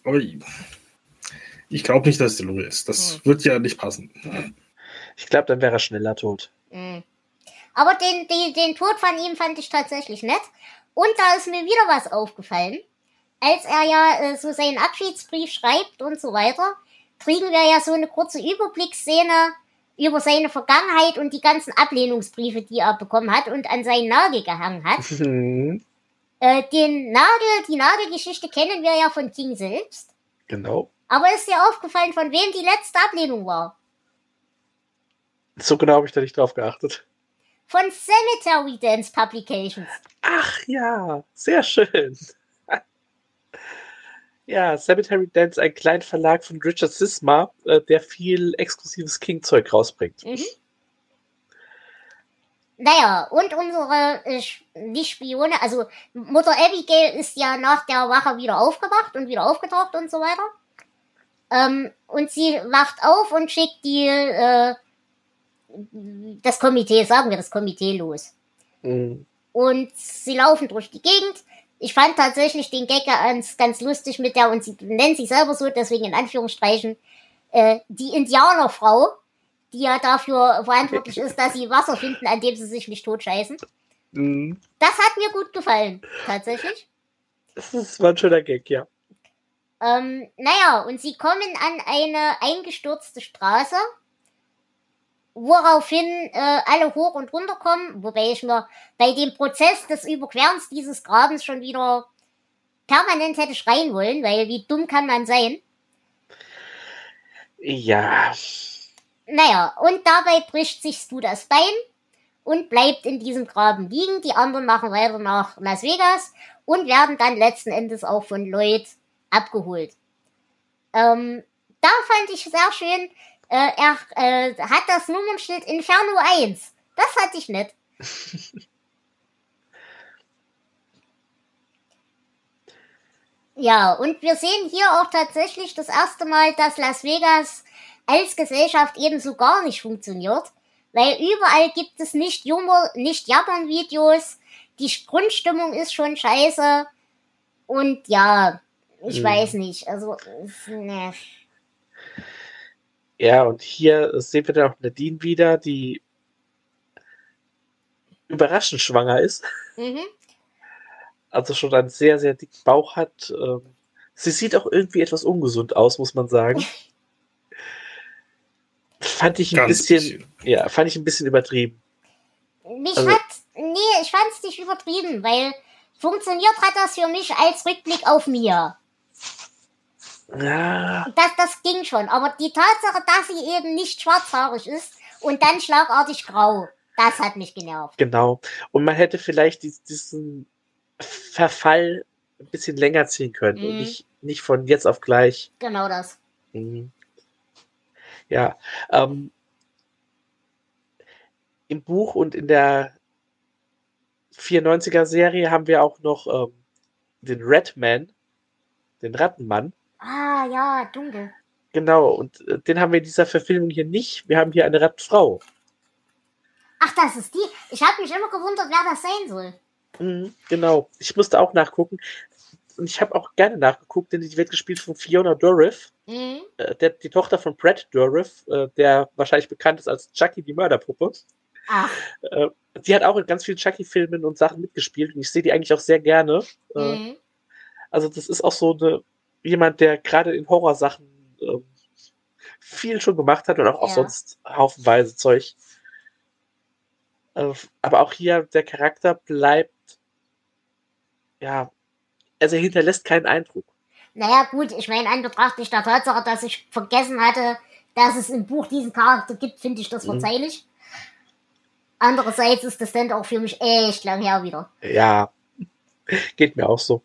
S2: Aber ich, ich glaube nicht, dass es die Lunge ist. Das
S3: Hm.
S2: wird ja nicht passen.
S5: ich glaube, dann wäre er schneller tot.
S3: Mhm. Aber den, den, den Tod von ihm fand ich tatsächlich nett. Und da ist mir wieder was aufgefallen. Als er ja äh, so seinen Abschiedsbrief schreibt und so weiter, kriegen wir ja so eine kurze Überblicksszene über seine Vergangenheit und die ganzen Ablehnungsbriefe, die er bekommen hat und an seinen Nagel gehangen hat.
S5: Mhm,
S3: Äh, den Nagel, die Nagelgeschichte kennen wir ja von King selbst.
S5: genau.
S3: Aber ist dir aufgefallen, von wem die letzte Ablehnung war?
S5: So genau habe ich da nicht drauf geachtet.
S3: Von Cemetery Dance Publications.
S5: Ach ja, sehr schön. Ja, Cemetery Dance, ein kleiner Verlag von Richard Sisma, äh, der viel exklusives King-Zeug rausbringt.
S3: Mhm. Naja, und unsere äh, nicht Spione, also Mutter Abigail ist ja nach der Wache wieder aufgewacht und wieder aufgetaucht und so weiter. Ähm, und sie wacht auf und schickt die, äh, das Komitee, sagen wir das Komitee los.
S5: Mhm.
S3: Und sie laufen durch die Gegend. Ich fand tatsächlich den Gag ganz, ganz lustig mit der, und sie nennt sich selber so, deswegen in Anführungsstrichen, äh, die Indianerfrau, die ja dafür verantwortlich ist, dass sie Wasser finden, an dem sie sich nicht totscheißen.
S5: Mhm.
S3: Das hat mir gut gefallen, tatsächlich.
S5: Das ist, war ein schöner Gag, ja.
S3: Ähm, naja, und sie kommen an eine eingestürzte Straße, woraufhin äh, alle hoch und runter kommen, wobei ich mir bei dem Prozess des Überquerens dieses Grabens schon wieder permanent hätte schreien wollen, weil wie dumm kann man sein?
S5: Ja,
S3: Naja, und dabei bricht sich Stu das Bein und bleibt in diesem Graben liegen. Die anderen machen weiter nach Las Vegas und werden dann letzten Endes auch von Lloyd abgeholt. Ähm, da fand ich sehr schön, äh, er äh, hat das Nummernschild Inferno 1. Das fand ich nett. Ja, und wir sehen hier auch tatsächlich das erste Mal, dass Las Vegas als Gesellschaft ebenso gar nicht funktioniert, weil überall gibt es nicht Humor, nicht Jammern-Videos, die Grundstimmung ist schon scheiße und ja, ich
S5: Mhm.
S3: weiß nicht, also ne.
S5: Ja, und hier sehen wir dann auch Nadine wieder, die überraschend schwanger ist.
S3: Mhm.
S5: Also schon einen sehr, sehr dicken Bauch hat. Ähm, sie sieht auch irgendwie etwas ungesund aus, muss man sagen. Fand ich ein
S2: Ganz
S5: bisschen, ja, fand ich ein bisschen übertrieben.
S3: Mich
S5: Also-
S3: hat, nee, ich fand's nicht übertrieben, weil funktioniert hat das für mich als Rückblick auf Mia.
S5: Ja,
S3: Das, das ging schon, aber die Tatsache, dass sie eben nicht schwarzhaarig ist und dann schlagartig grau, das hat mich genervt.
S5: genau. Und man hätte vielleicht dies- diesen Verfall ein bisschen länger ziehen können und
S3: Mhm.
S5: nicht, nicht von jetzt auf gleich.
S3: Genau das.
S5: Mhm. Ja, ähm, im Buch und in der 94er Serie haben wir auch noch ähm, den Redman, den Rattenmann.
S3: Ah, ja, dunkel.
S5: Genau, und äh, den haben wir in dieser Verfilmung hier nicht. Wir haben hier eine Rattenfrau.
S3: Ach, das ist die. Ich habe mich immer gewundert, wer das sein soll.
S5: Mhm, genau, ich musste auch nachgucken. Und ich habe auch gerne nachgeguckt, denn die wird gespielt von Fiona Dourif,
S3: Mhm.
S5: äh, der, die Tochter von Brad Dourif, äh, der wahrscheinlich bekannt ist als Chucky die Mörderpuppe.
S3: Ach,
S5: Äh, die hat auch in ganz vielen Chucky-Filmen und Sachen mitgespielt und ich sehe die eigentlich auch sehr gerne. Äh,
S3: mhm.
S5: Also das ist auch so eine, jemand, der gerade in Horrorsachen ähm, viel schon gemacht hat und auch, auch
S3: Ja.
S5: sonst haufenweise Zeug. Äh, Aber auch hier, der Charakter bleibt, ja, also er hinterlässt keinen Eindruck.
S3: Naja, gut, ich meine, an Betracht der Tatsache, dass ich vergessen hatte, dass es im Buch diesen Charakter gibt, finde ich das
S5: Mhm.
S3: verzeihlich. Andererseits ist das dann auch für mich echt lang her wieder.
S5: Ja, geht mir auch so.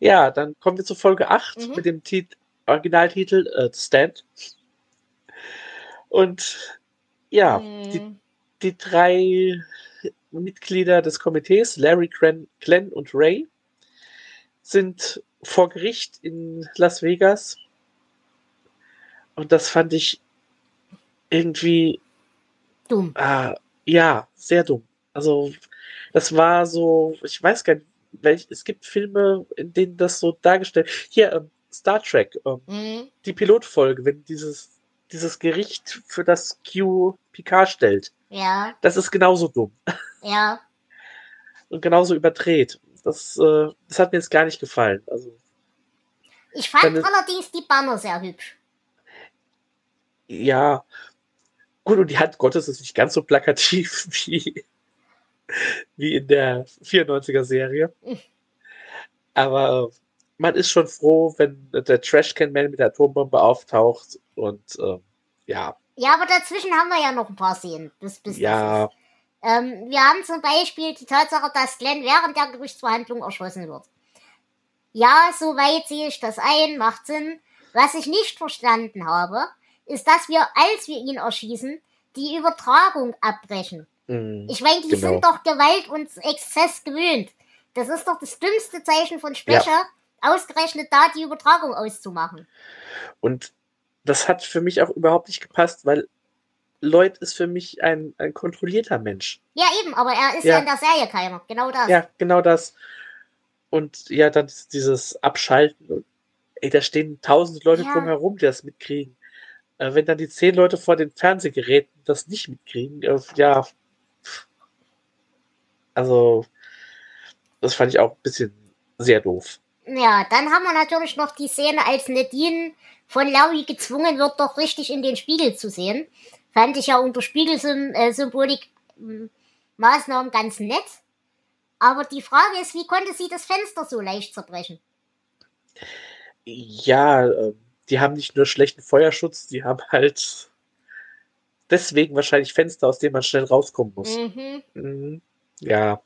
S5: Ja, dann kommen wir zu Folge 8
S3: Mhm.
S5: mit dem Tit Originaltitel äh, Stand. Und ja, die,
S3: Hm,
S5: die drei Mitglieder des Komitees, Larry, Gren, Glenn und Ray, sind vor Gericht in Las Vegas. Und das fand ich irgendwie
S3: dumm.
S5: Ah, ja, sehr dumm. Also, das war so, ich weiß gar nicht, welch, es gibt Filme, in denen das so dargestellt. Hier, ähm, Star Trek, ähm,
S3: Hm,
S5: die Pilotfolge, wenn dieses, dieses Gericht für das Q Picard stellt.
S3: ja,
S5: Das ist genauso dumm
S3: ja.
S5: und genauso überdreht. Das, äh, das hat mir jetzt gar nicht gefallen. Also,
S3: Ich fand allerdings die Banner sehr hübsch.
S5: ja. Gut, und die Hand Gottes ist nicht ganz so plakativ wie, wie in der 94er Serie. Aber äh, man ist schon froh, wenn der Trashcan-Man mit der Atombombe auftaucht und ähm, ja,
S3: Ja, aber dazwischen haben wir ja noch ein paar Szenen. Bis, bis
S5: ja.
S3: Ähm, wir haben zum Beispiel die Tatsache, dass Glenn während der Gerichtsverhandlung erschossen wird. Ja, soweit sehe ich das ein, macht Sinn. Was ich nicht verstanden habe, ist, dass wir, als wir ihn erschießen, die Übertragung abbrechen.
S5: Mh,
S3: Ich meine, die
S5: Genau.
S3: sind doch Gewalt und Exzess gewöhnt. Das ist doch das dümmste Zeichen von Sprecher, ausgerechnet da die Übertragung auszumachen.
S5: und das hat für mich auch überhaupt nicht gepasst, weil Lloyd ist für mich ein, ein kontrollierter Mensch.
S3: Ja, eben, aber er ist ja,
S5: Ja.
S3: in der Serie keiner. Genau das.
S5: Ja, genau das. Und ja, dann dieses Abschalten. Ey, da stehen tausend Leute
S3: Ja.
S5: drumherum, die das mitkriegen. Äh, wenn dann die zehn Leute vor den Fernsehgeräten das nicht mitkriegen, äh, ja. Also, das fand ich auch ein bisschen sehr doof.
S3: Ja, dann haben wir natürlich noch die Szene, als Nadine von Larry gezwungen wird, doch richtig in den Spiegel zu sehen. Fand ich ja unter Spiegelsymbolik ähm, Maßnahmen ganz nett. Aber die Frage ist, wie konnte sie das Fenster so leicht zerbrechen?
S5: Ja, äh, die haben nicht nur schlechten Feuerschutz, die haben halt deswegen wahrscheinlich Fenster, aus denen man schnell rauskommen muss.
S3: Mhm.
S5: Mhm. Ja.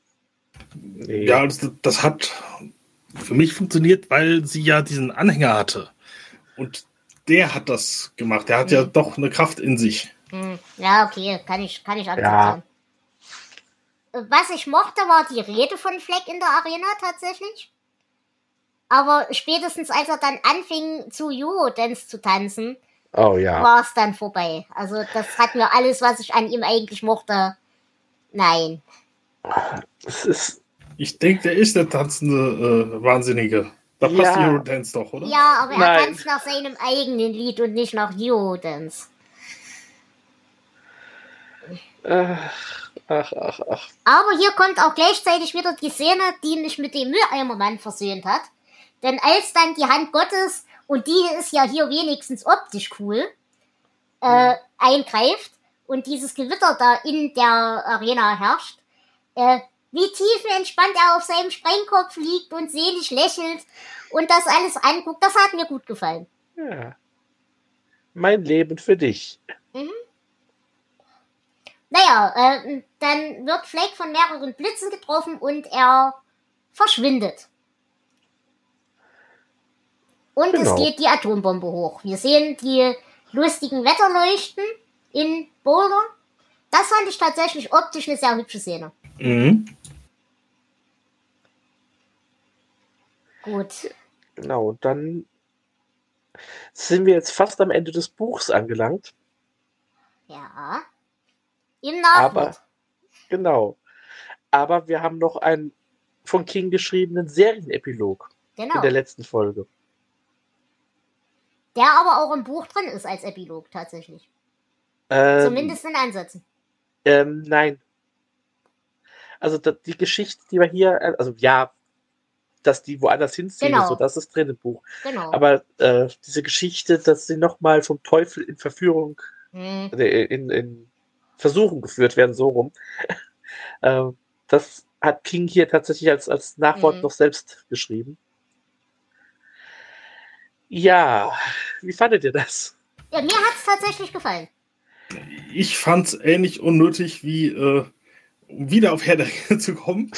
S5: Nee.
S2: Ja, das, das hat für mich funktioniert, weil sie ja diesen Anhänger hatte. Und der hat das gemacht. Der hat ja
S3: Mhm.
S2: doch eine Kraft in sich.
S3: Hm, Ja, okay, kann ich, kann ich akzeptieren. Äh, Was ich mochte, war die Rede von Fleck in der Arena tatsächlich. Aber spätestens als er dann anfing, zu Eurodance zu tanzen,
S5: Oh ja.
S3: war es dann vorbei. Also das hat mir alles, was ich an ihm eigentlich mochte. Nein.
S5: Es ist,
S2: Ich denke, der ist der tanzende äh, Wahnsinnige. Da passt
S5: Ja.
S2: Eurodance doch, oder?
S3: Ja, aber er
S5: Nein.
S3: tanzt nach seinem eigenen Lied und nicht nach Eurodance.
S5: ach, ach, ach, ach.
S3: Aber hier kommt auch gleichzeitig wieder die Szene, die mich mit dem Mülleimermann versöhnt hat. Denn als dann die Hand Gottes, und die ist ja hier wenigstens optisch cool, äh, eingreift und dieses Gewitter da in der Arena herrscht, äh, wie tiefenentspannt er auf seinem Sprengkopf liegt und selig lächelt und das alles anguckt, das hat mir gut gefallen.
S5: Ja. Mein Leben für dich.
S3: Naja, äh, dann wird Fleck von mehreren Blitzen getroffen und er verschwindet. Und
S5: Genau.
S3: es geht die Atombombe hoch. Wir sehen die lustigen Wetterleuchten in Boulder. Das fand ich tatsächlich optisch eine sehr hübsche Szene.
S2: Mhm.
S3: Gut.
S5: Genau, und dann sind wir jetzt fast am Ende des Buchs angelangt.
S3: Ja. Im Nachwort.
S5: Aber, genau. Aber wir haben noch einen von King geschriebenen Serienepilog
S3: Genau.
S5: in der letzten Folge.
S3: Der aber auch im Buch drin ist als Epilog tatsächlich.
S5: Ähm,
S3: Zumindest in Ansätzen.
S5: Ähm, nein. Also die Geschichte, die wir hier, äh, also ja, dass die woanders hinziehen,
S3: Genau.
S5: so das ist drin im Buch.
S3: Genau.
S5: Aber äh, diese Geschichte, dass sie nochmal vom Teufel in Verführung,
S3: Hm.
S5: äh, in, in Versuchung geführt werden, so rum, äh, das hat King hier tatsächlich als, als Nachwort
S3: Mhm.
S5: noch selbst geschrieben. Ja, wie fandet ihr das?
S3: Ja, mir hat es tatsächlich gefallen.
S2: Ich fand's ähnlich unnötig wie, äh, um wieder auf Herr der Ringe zu kommen,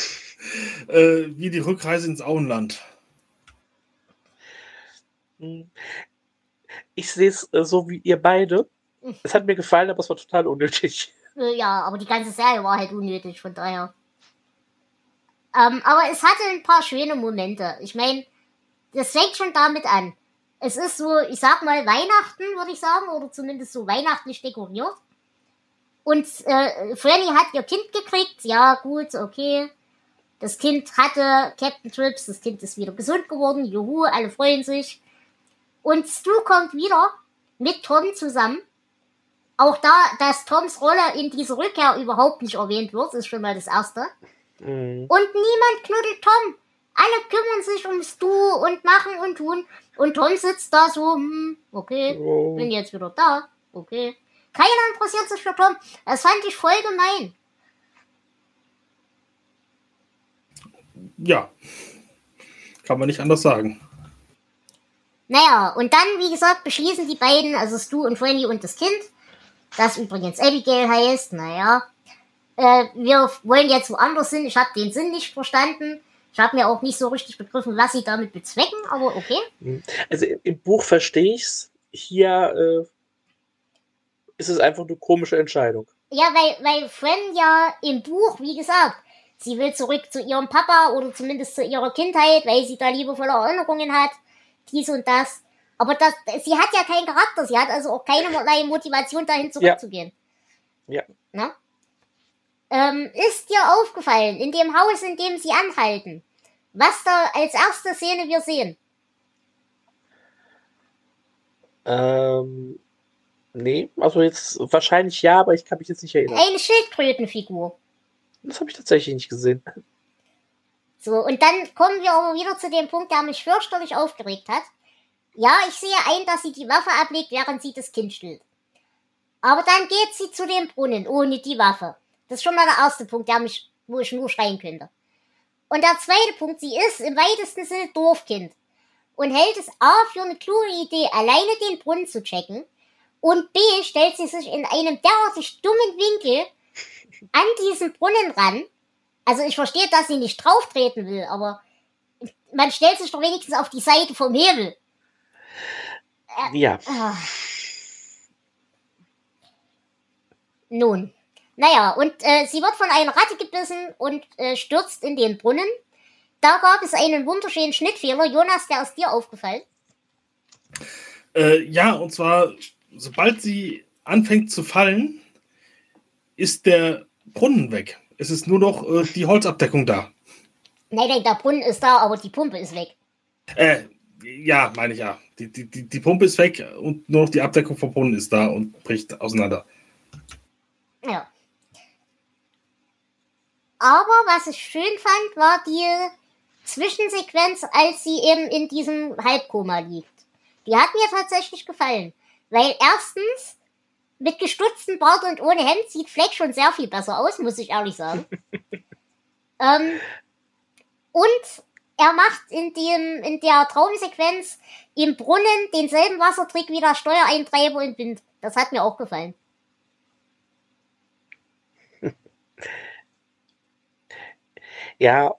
S2: äh, wie die Rückreise ins Auenland.
S5: Hm. Ich sehe es äh, so wie ihr beide. Es hat mir gefallen, aber es war total unnötig.
S3: Äh, Ja, aber die ganze Serie war halt unnötig, von daher. Ähm, aber es hatte ein paar schöne Momente. Ich meine, das fängt schon damit an. Es ist so, ich sag mal, Weihnachten, würde ich sagen, oder zumindest so weihnachtlich dekoriert. Und äh, Franny hat ihr Kind gekriegt. Ja, gut, okay. Das Kind hatte Captain Trips, das Kind ist wieder gesund geworden. Juhu, alle freuen sich. Und Stu kommt wieder mit Tom zusammen. Auch da, dass Toms Rolle in dieser Rückkehr überhaupt nicht erwähnt wird, ist schon mal das Erste.
S5: Hm.
S3: Und niemand knuddelt Tom. Alle kümmern sich um Stu und machen und tun. Und Tom sitzt da so, hm, okay,
S5: Oh.
S3: bin jetzt wieder da, okay. Keiner interessiert sich für Tom. Das fand ich voll gemein.
S2: Ja, kann man nicht anders sagen.
S3: Naja, und dann, wie gesagt, beschließen die beiden, also Stu und Franny und das Kind, das übrigens Abigail heißt, naja, äh, wir wollen jetzt woanders hin. Ich habe den Sinn nicht verstanden. Ich habe mir auch nicht so richtig begriffen, was sie damit bezwecken, aber okay.
S5: Also im, Buch verstehe ich's. Hier äh, ist es einfach eine komische Entscheidung.
S3: Ja, weil, weil Fran ja im Buch, wie gesagt, sie will zurück zu ihrem Papa oder zumindest zu ihrer Kindheit, weil sie da liebevolle Erinnerungen hat, dies und das. Aber das, sie hat ja keinen Charakter, sie hat also auch keinerlei Motivation, dahin zurückzugehen.
S5: Ja.
S3: Na? Ähm, ist dir aufgefallen, in dem Haus, in dem sie anhalten, was da als erste Szene wir sehen?
S5: Ähm, nee, also jetzt wahrscheinlich ja, aber ich kann mich jetzt nicht erinnern.
S3: Eine Schildkrötenfigur.
S5: Das habe ich tatsächlich nicht gesehen.
S3: So, und dann kommen wir aber wieder zu dem Punkt, der mich fürchterlich aufgeregt hat. Ja, ich sehe ein, dass sie die Waffe ablegt, während sie das Kind stillt. Aber dann geht sie zu dem Brunnen ohne die Waffe. Das ist schon mal der erste Punkt, der mich, wo ich nur schreien könnte. Und der zweite Punkt, sie ist im weitesten Sinne Dorfkind und hält es A für eine kluge Idee, alleine den Brunnen zu checken und B stellt sie sich in einem derartig dummen Winkel an diesen Brunnen ran. Also ich verstehe, dass sie nicht drauftreten will, aber man stellt sich doch wenigstens auf die Seite vom Hebel.
S5: Ja.
S3: Ah. Nun. Naja, und äh, sie wird von einer Ratte gebissen und äh, stürzt in den Brunnen. Da gab es einen wunderschönen Schnittfehler. Jonas, der ist dir aufgefallen.
S2: Äh, ja, und zwar, sobald sie anfängt zu fallen, ist der Brunnen weg. Es ist nur noch äh, die Holzabdeckung da.
S3: Nein, nein, der Brunnen ist da, aber die Pumpe ist weg.
S2: Äh, ja, meine ich ja. Die, die, die, die Pumpe ist weg und nur noch die Abdeckung vom Brunnen ist da und bricht auseinander.
S3: Ja. Aber was ich schön fand, war die Zwischensequenz, als sie eben in diesem Halbkoma liegt. Die hat mir tatsächlich gefallen. Weil erstens, mit gestutztem Bart und ohne Hemd sieht Fleck schon sehr viel besser aus, muss ich ehrlich sagen. ähm, und er macht in, dem, in der Traumsequenz im Brunnen denselben Wassertrick wie der Steuereintreiber in Wind. Das hat mir auch gefallen.
S5: Ja,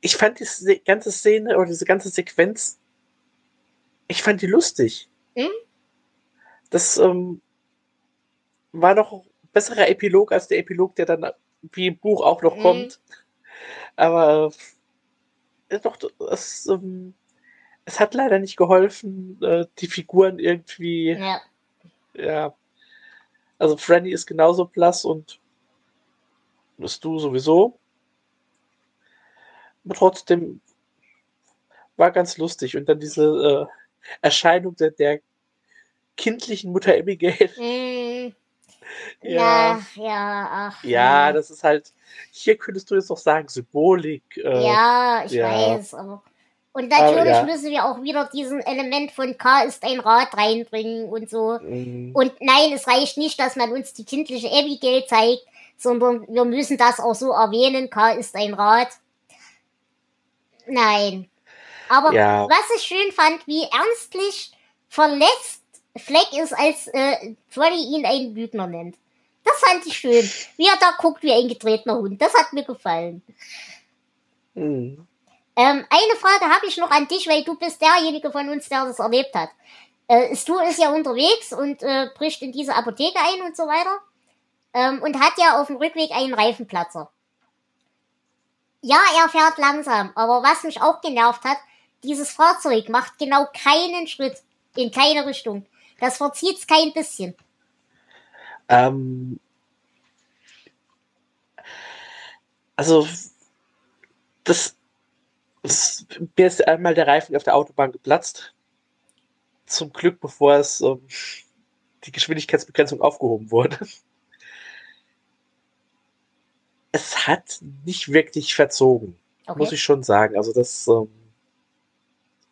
S5: ich fand diese ganze Szene oder diese ganze Sequenz, ich fand die lustig.
S3: Hm?
S5: Das ähm, war noch ein besserer Epilog als der Epilog, der dann wie im Buch auch noch
S3: Hm.
S5: kommt. Aber äh, doch, es, ähm, es hat leider nicht geholfen, äh, die Figuren irgendwie,
S3: Ja.
S5: ja. Also Franny ist genauso blass und bist du sowieso. Trotzdem war ganz lustig. Und dann diese äh, Erscheinung der, der kindlichen Mutter Abigail.
S3: Mm, Ja, ja, ach.
S5: Ja, das ist halt, hier könntest du jetzt noch sagen, Symbolik. Äh,
S3: ja, ich
S5: ja.
S3: weiß, aber. Und natürlich
S5: ja.
S3: müssen wir auch wieder diesen Element von K ist ein Rad reinbringen und so.
S5: mm,
S3: Und nein, es reicht nicht, dass man uns die kindliche Abigail zeigt, sondern wir müssen das auch so erwähnen. K ist ein Rad. Nein. Aber
S5: Ja.
S3: was ich schön fand, wie ernstlich verletzt Fleck ist, als äh, Freddy ihn einen Lügner nennt. Das fand ich schön. Wie er da guckt wie ein getretener Hund. Das hat mir gefallen.
S5: mm.
S3: Ähm, eine Frage habe ich noch an dich, weil du bist derjenige von uns, der das erlebt hat. Äh, Stu ist ja unterwegs und äh, bricht in diese Apotheke ein und so weiter. Ähm, und hat ja auf dem Rückweg einen Reifenplatzer. Ja, er fährt langsam, aber was mich auch genervt hat, dieses Fahrzeug macht genau keinen Schritt in keine Richtung. Das verzieht's kein bisschen.
S5: Ähm, also, das, das, mir ist einmal der Reifen auf der Autobahn geplatzt. Zum Glück, bevor es ähm, die Geschwindigkeitsbegrenzung aufgehoben wurde. Es hat nicht wirklich verzogen, muss
S3: Okay.
S5: ich schon sagen. Also das, ähm,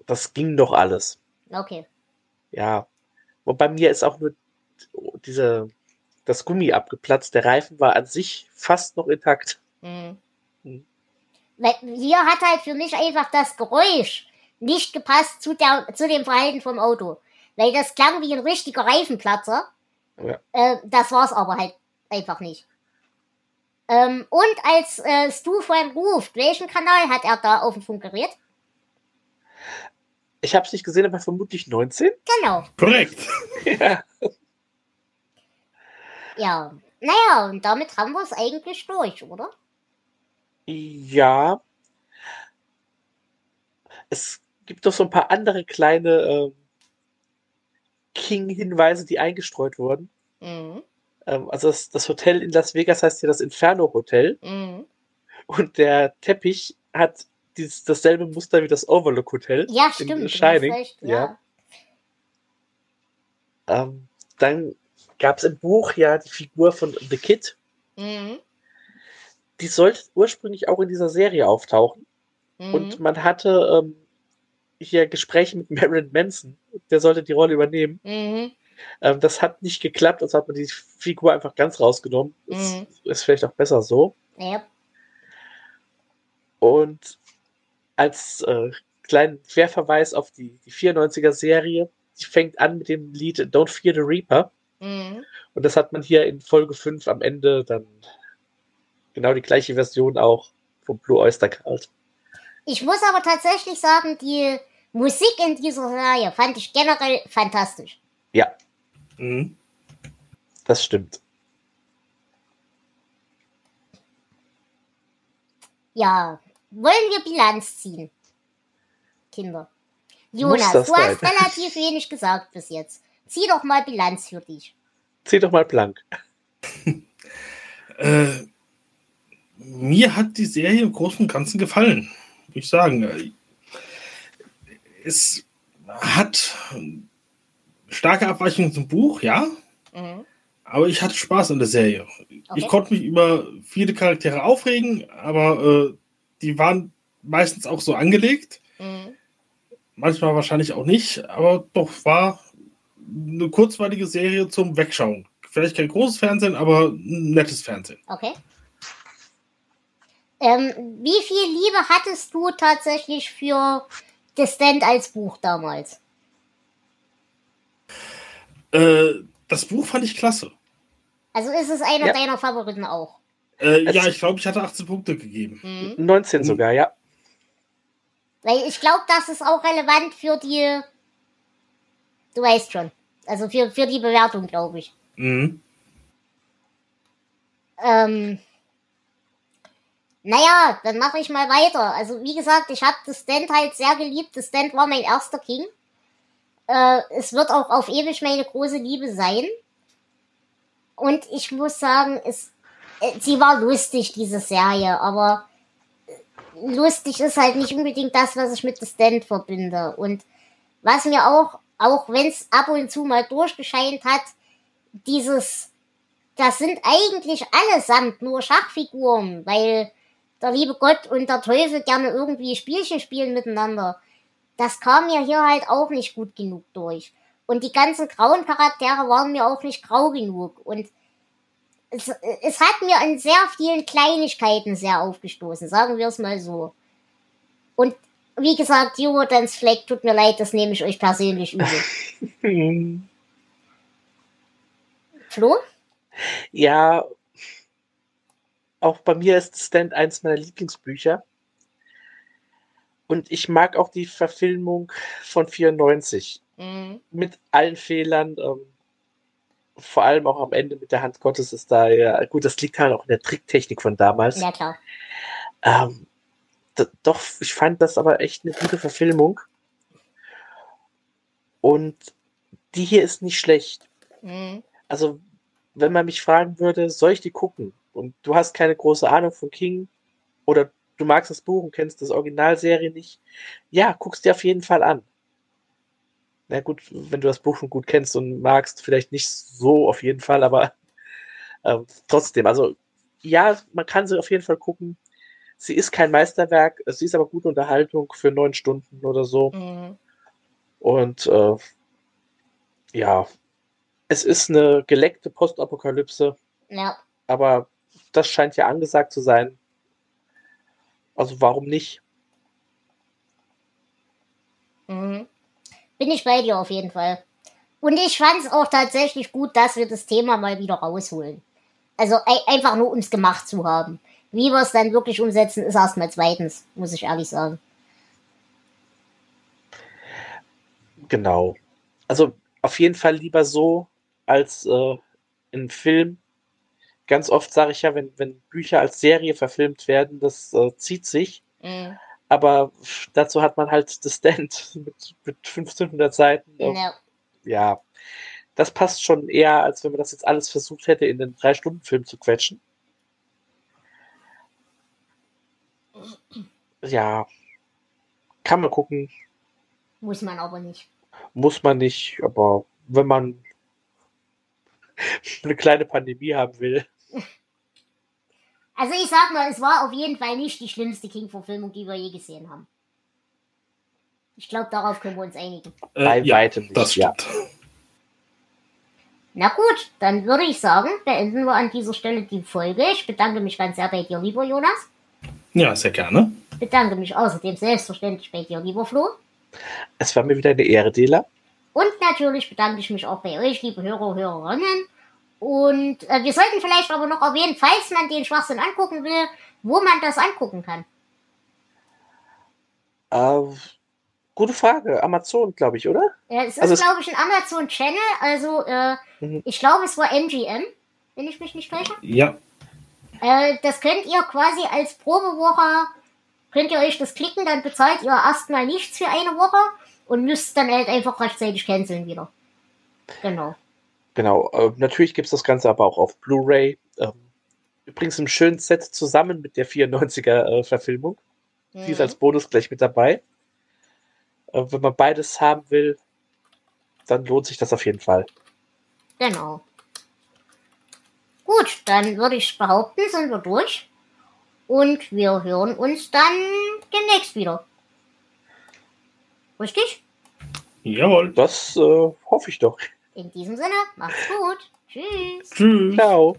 S5: das ging doch alles.
S3: Okay.
S5: Ja. Und bei mir ist auch nur diese, das Gummi abgeplatzt. Der Reifen war an sich fast noch intakt.
S3: Mhm.
S5: Mhm.
S3: Hier hat halt für mich einfach das Geräusch nicht gepasst zu, der, zu dem Verhalten vom Auto. Weil das klang wie ein richtiger Reifenplatzer.
S5: Ja.
S3: Äh, das war's aber halt einfach nicht. Ähm, und als äh, Stu vorhin ruft, welchen Kanal hat er da auf dem Funkgerät?
S5: Ich habe es nicht gesehen, aber vermutlich 19.
S3: Genau.
S2: Korrekt.
S5: ja.
S3: Ja. Naja, und damit haben wir es eigentlich durch, oder?
S5: ja. Es gibt noch so ein paar andere kleine ähm, King-Hinweise, die eingestreut wurden.
S3: Mhm.
S5: Ähm, also das, das Hotel in Las Vegas heißt ja das Inferno Hotel.
S3: Mhm.
S5: Und der Teppich hat dieses, dasselbe Muster wie das Overlook Hotel.
S3: Ja, stimmt.
S5: Shining.
S3: recht,
S5: ja. Ähm, dann gab es im Buch ja die Figur von The Kid.
S3: Mhm.
S5: Die sollte ursprünglich auch in dieser Serie auftauchen.
S3: Mhm.
S5: Und man hatte ähm, hier Gespräche mit Marilyn Manson. Der sollte die Rolle übernehmen.
S3: Mhm.
S5: Ähm, das hat nicht geklappt, also hat man die Figur einfach ganz rausgenommen.
S3: Mhm.
S5: Ist, ist vielleicht auch besser so.
S3: Ja.
S5: Und als äh, kleinen Querverweis auf die, die 94er-Serie, die fängt an mit dem Lied Don't Fear the Reaper.
S3: Mhm.
S5: Und das hat man hier in Folge 5 am Ende dann genau die gleiche Version auch vom Blue Oyster Cult.
S3: Ich muss aber tatsächlich sagen, die Musik in dieser Serie fand ich generell fantastisch.
S5: Ja,
S2: Mhm.
S5: das stimmt.
S3: Ja, wollen wir Bilanz ziehen? Kinder. Jonas, du hast
S5: sein?
S3: relativ wenig gesagt bis jetzt. Zieh doch mal Bilanz für dich.
S5: Zieh doch mal blank.
S2: Äh, mir hat die Serie im Großen und Ganzen gefallen, muss ich sagen. Äh, Es hat starke Abweichungen zum Buch, ja,
S3: Mhm.
S2: aber ich hatte Spaß an der Serie.
S3: Okay.
S2: Ich konnte mich über viele Charaktere aufregen, aber äh, die waren meistens auch so angelegt.
S3: Mhm.
S2: Manchmal wahrscheinlich auch nicht, aber doch war eine kurzweilige Serie zum Wegschauen. Vielleicht kein großes Fernsehen, aber ein nettes Fernsehen.
S3: Okay. Ähm, wie viel Liebe hattest du tatsächlich für The Stand als Buch damals?
S2: Äh, das Buch fand ich klasse.
S3: Also ist es einer
S5: Ja.
S3: deiner Favoriten auch?
S2: Äh, ja, ich glaube, ich hatte 18 Punkte gegeben.
S3: Mhm.
S5: 19 sogar, ja.
S3: Weil ich glaube, das ist auch relevant für die. Du weißt schon. Also für, für die Bewertung, glaube ich.
S2: Mhm.
S3: Ähm, naja, dann mache ich mal weiter. Also wie gesagt, ich habe das Stand halt sehr geliebt. Das Stand war mein erster King. Äh, es wird auch auf ewig meine große Liebe sein. Und ich muss sagen, es, äh, sie war lustig, diese Serie, aber lustig ist halt nicht unbedingt das, was ich mit The Stand verbinde. Und was mir auch, auch wenn es ab und zu mal durchgescheint hat, dieses das sind eigentlich allesamt nur Schachfiguren, weil der liebe Gott und der Teufel gerne irgendwie Spielchen spielen miteinander. Das kam mir hier halt auch nicht gut genug durch. Und die ganzen grauen Charaktere waren mir auch nicht grau genug. Und es, es hat mir an sehr vielen Kleinigkeiten sehr aufgestoßen, sagen wir es mal so. Und wie gesagt, Jordans Fleck, tut mir leid, das nehme ich euch persönlich übel. Flo?
S5: Ja, auch bei mir ist Stand eins meiner Lieblingsbücher. Und ich mag auch die Verfilmung von 94.
S3: Mhm.
S5: Mit allen Fehlern. Ähm, vor allem auch am Ende mit der Hand Gottes ist da ja, gut, das liegt halt auch in der Tricktechnik von damals.
S3: Ja, klar.
S5: Ähm, doch, ich fand das aber echt eine gute Verfilmung. Und die hier ist nicht schlecht.
S3: Mhm.
S5: Also, wenn man mich fragen würde, soll ich die gucken? Und du hast keine große Ahnung von King oder du magst das Buch und kennst das Originalserie nicht, ja, guckst dir auf jeden Fall an. Na gut, wenn du das Buch schon gut kennst und magst, vielleicht nicht so auf jeden Fall, aber äh, trotzdem, also ja, man kann sie auf jeden Fall gucken. Sie ist kein Meisterwerk, sie ist aber gute Unterhaltung für neun Stunden oder so.
S3: Mhm.
S5: Und äh, ja, es ist eine geleckte Postapokalypse,
S3: Ja.
S5: aber das scheint ja angesagt zu sein. Also warum nicht?
S3: Mhm. Bin ich bei dir auf jeden Fall. Und ich fand es auch tatsächlich gut, dass wir das Thema mal wieder rausholen. Also ei- einfach nur, um es gemacht zu haben. Wie wir es dann wirklich umsetzen, ist erstmal zweitens, muss ich ehrlich sagen.
S5: Genau. Also auf jeden Fall lieber so als äh, in Film. Ganz oft sage ich ja, wenn, wenn Bücher als Serie verfilmt werden, das äh, zieht sich.
S3: Mhm.
S5: Aber dazu hat man halt das Stand mit, mit 1500 Seiten. Äh,
S3: Ja.
S5: ja, das passt schon eher, als wenn man das jetzt alles versucht hätte, in den Drei-Stunden-Film zu quetschen. Ja, kann man gucken,
S3: Muss man aber nicht.
S5: muss man nicht, aber wenn man eine kleine Pandemie haben will,
S3: Also ich sag mal, es war auf jeden Fall nicht die schlimmste King-Verfilmung, die wir je gesehen haben. Ich glaube, darauf können wir uns einigen.
S2: Äh,
S5: bei
S2: ja,
S5: weitem nicht.
S2: das
S5: ja.
S2: stimmt.
S3: Na gut, dann würde ich sagen, beenden wir an dieser Stelle die Folge. Ich bedanke mich ganz sehr bei dir, lieber Jonas.
S2: Ja, sehr gerne.
S3: Bedanke mich außerdem selbstverständlich bei dir, lieber Flo.
S5: Es war mir wieder eine Ehre, Dela.
S3: Und natürlich bedanke ich mich auch bei euch, liebe Hörer, Hörerinnen. Und äh, wir sollten vielleicht aber noch erwähnen, falls man den Schwachsinn angucken will, wo man das angucken kann.
S5: Äh, gute Frage. Amazon, glaube ich, oder?
S3: Äh, es ist,
S5: Also
S3: glaube ich, ein Amazon-Channel. Also, äh,
S5: Mhm.
S3: ich glaube, es war MGM, wenn ich mich nicht täusche.
S2: Ja,
S3: Äh, das könnt ihr quasi als Probewoche, könnt ihr euch das klicken, dann bezahlt ihr erstmal nichts für eine Woche und müsst dann halt einfach rechtzeitig canceln wieder. Genau.
S5: Genau. Äh, natürlich gibt es das Ganze aber auch auf Blu-ray. Ähm, übrigens im schönen Set zusammen mit der 94er-Verfilmung. Die ist
S3: Mhm.
S5: als Bonus gleich mit dabei. Äh, wenn man beides haben will, dann lohnt sich das auf jeden Fall.
S3: Genau. Gut, dann würde ich behaupten, sind wir durch. Und wir hören uns dann demnächst wieder. Richtig?
S2: jawohl.
S5: Das äh, hoffe ich doch.
S3: In diesem Sinne, macht's gut. Tschüss.
S2: Tschüss.
S5: Ciao.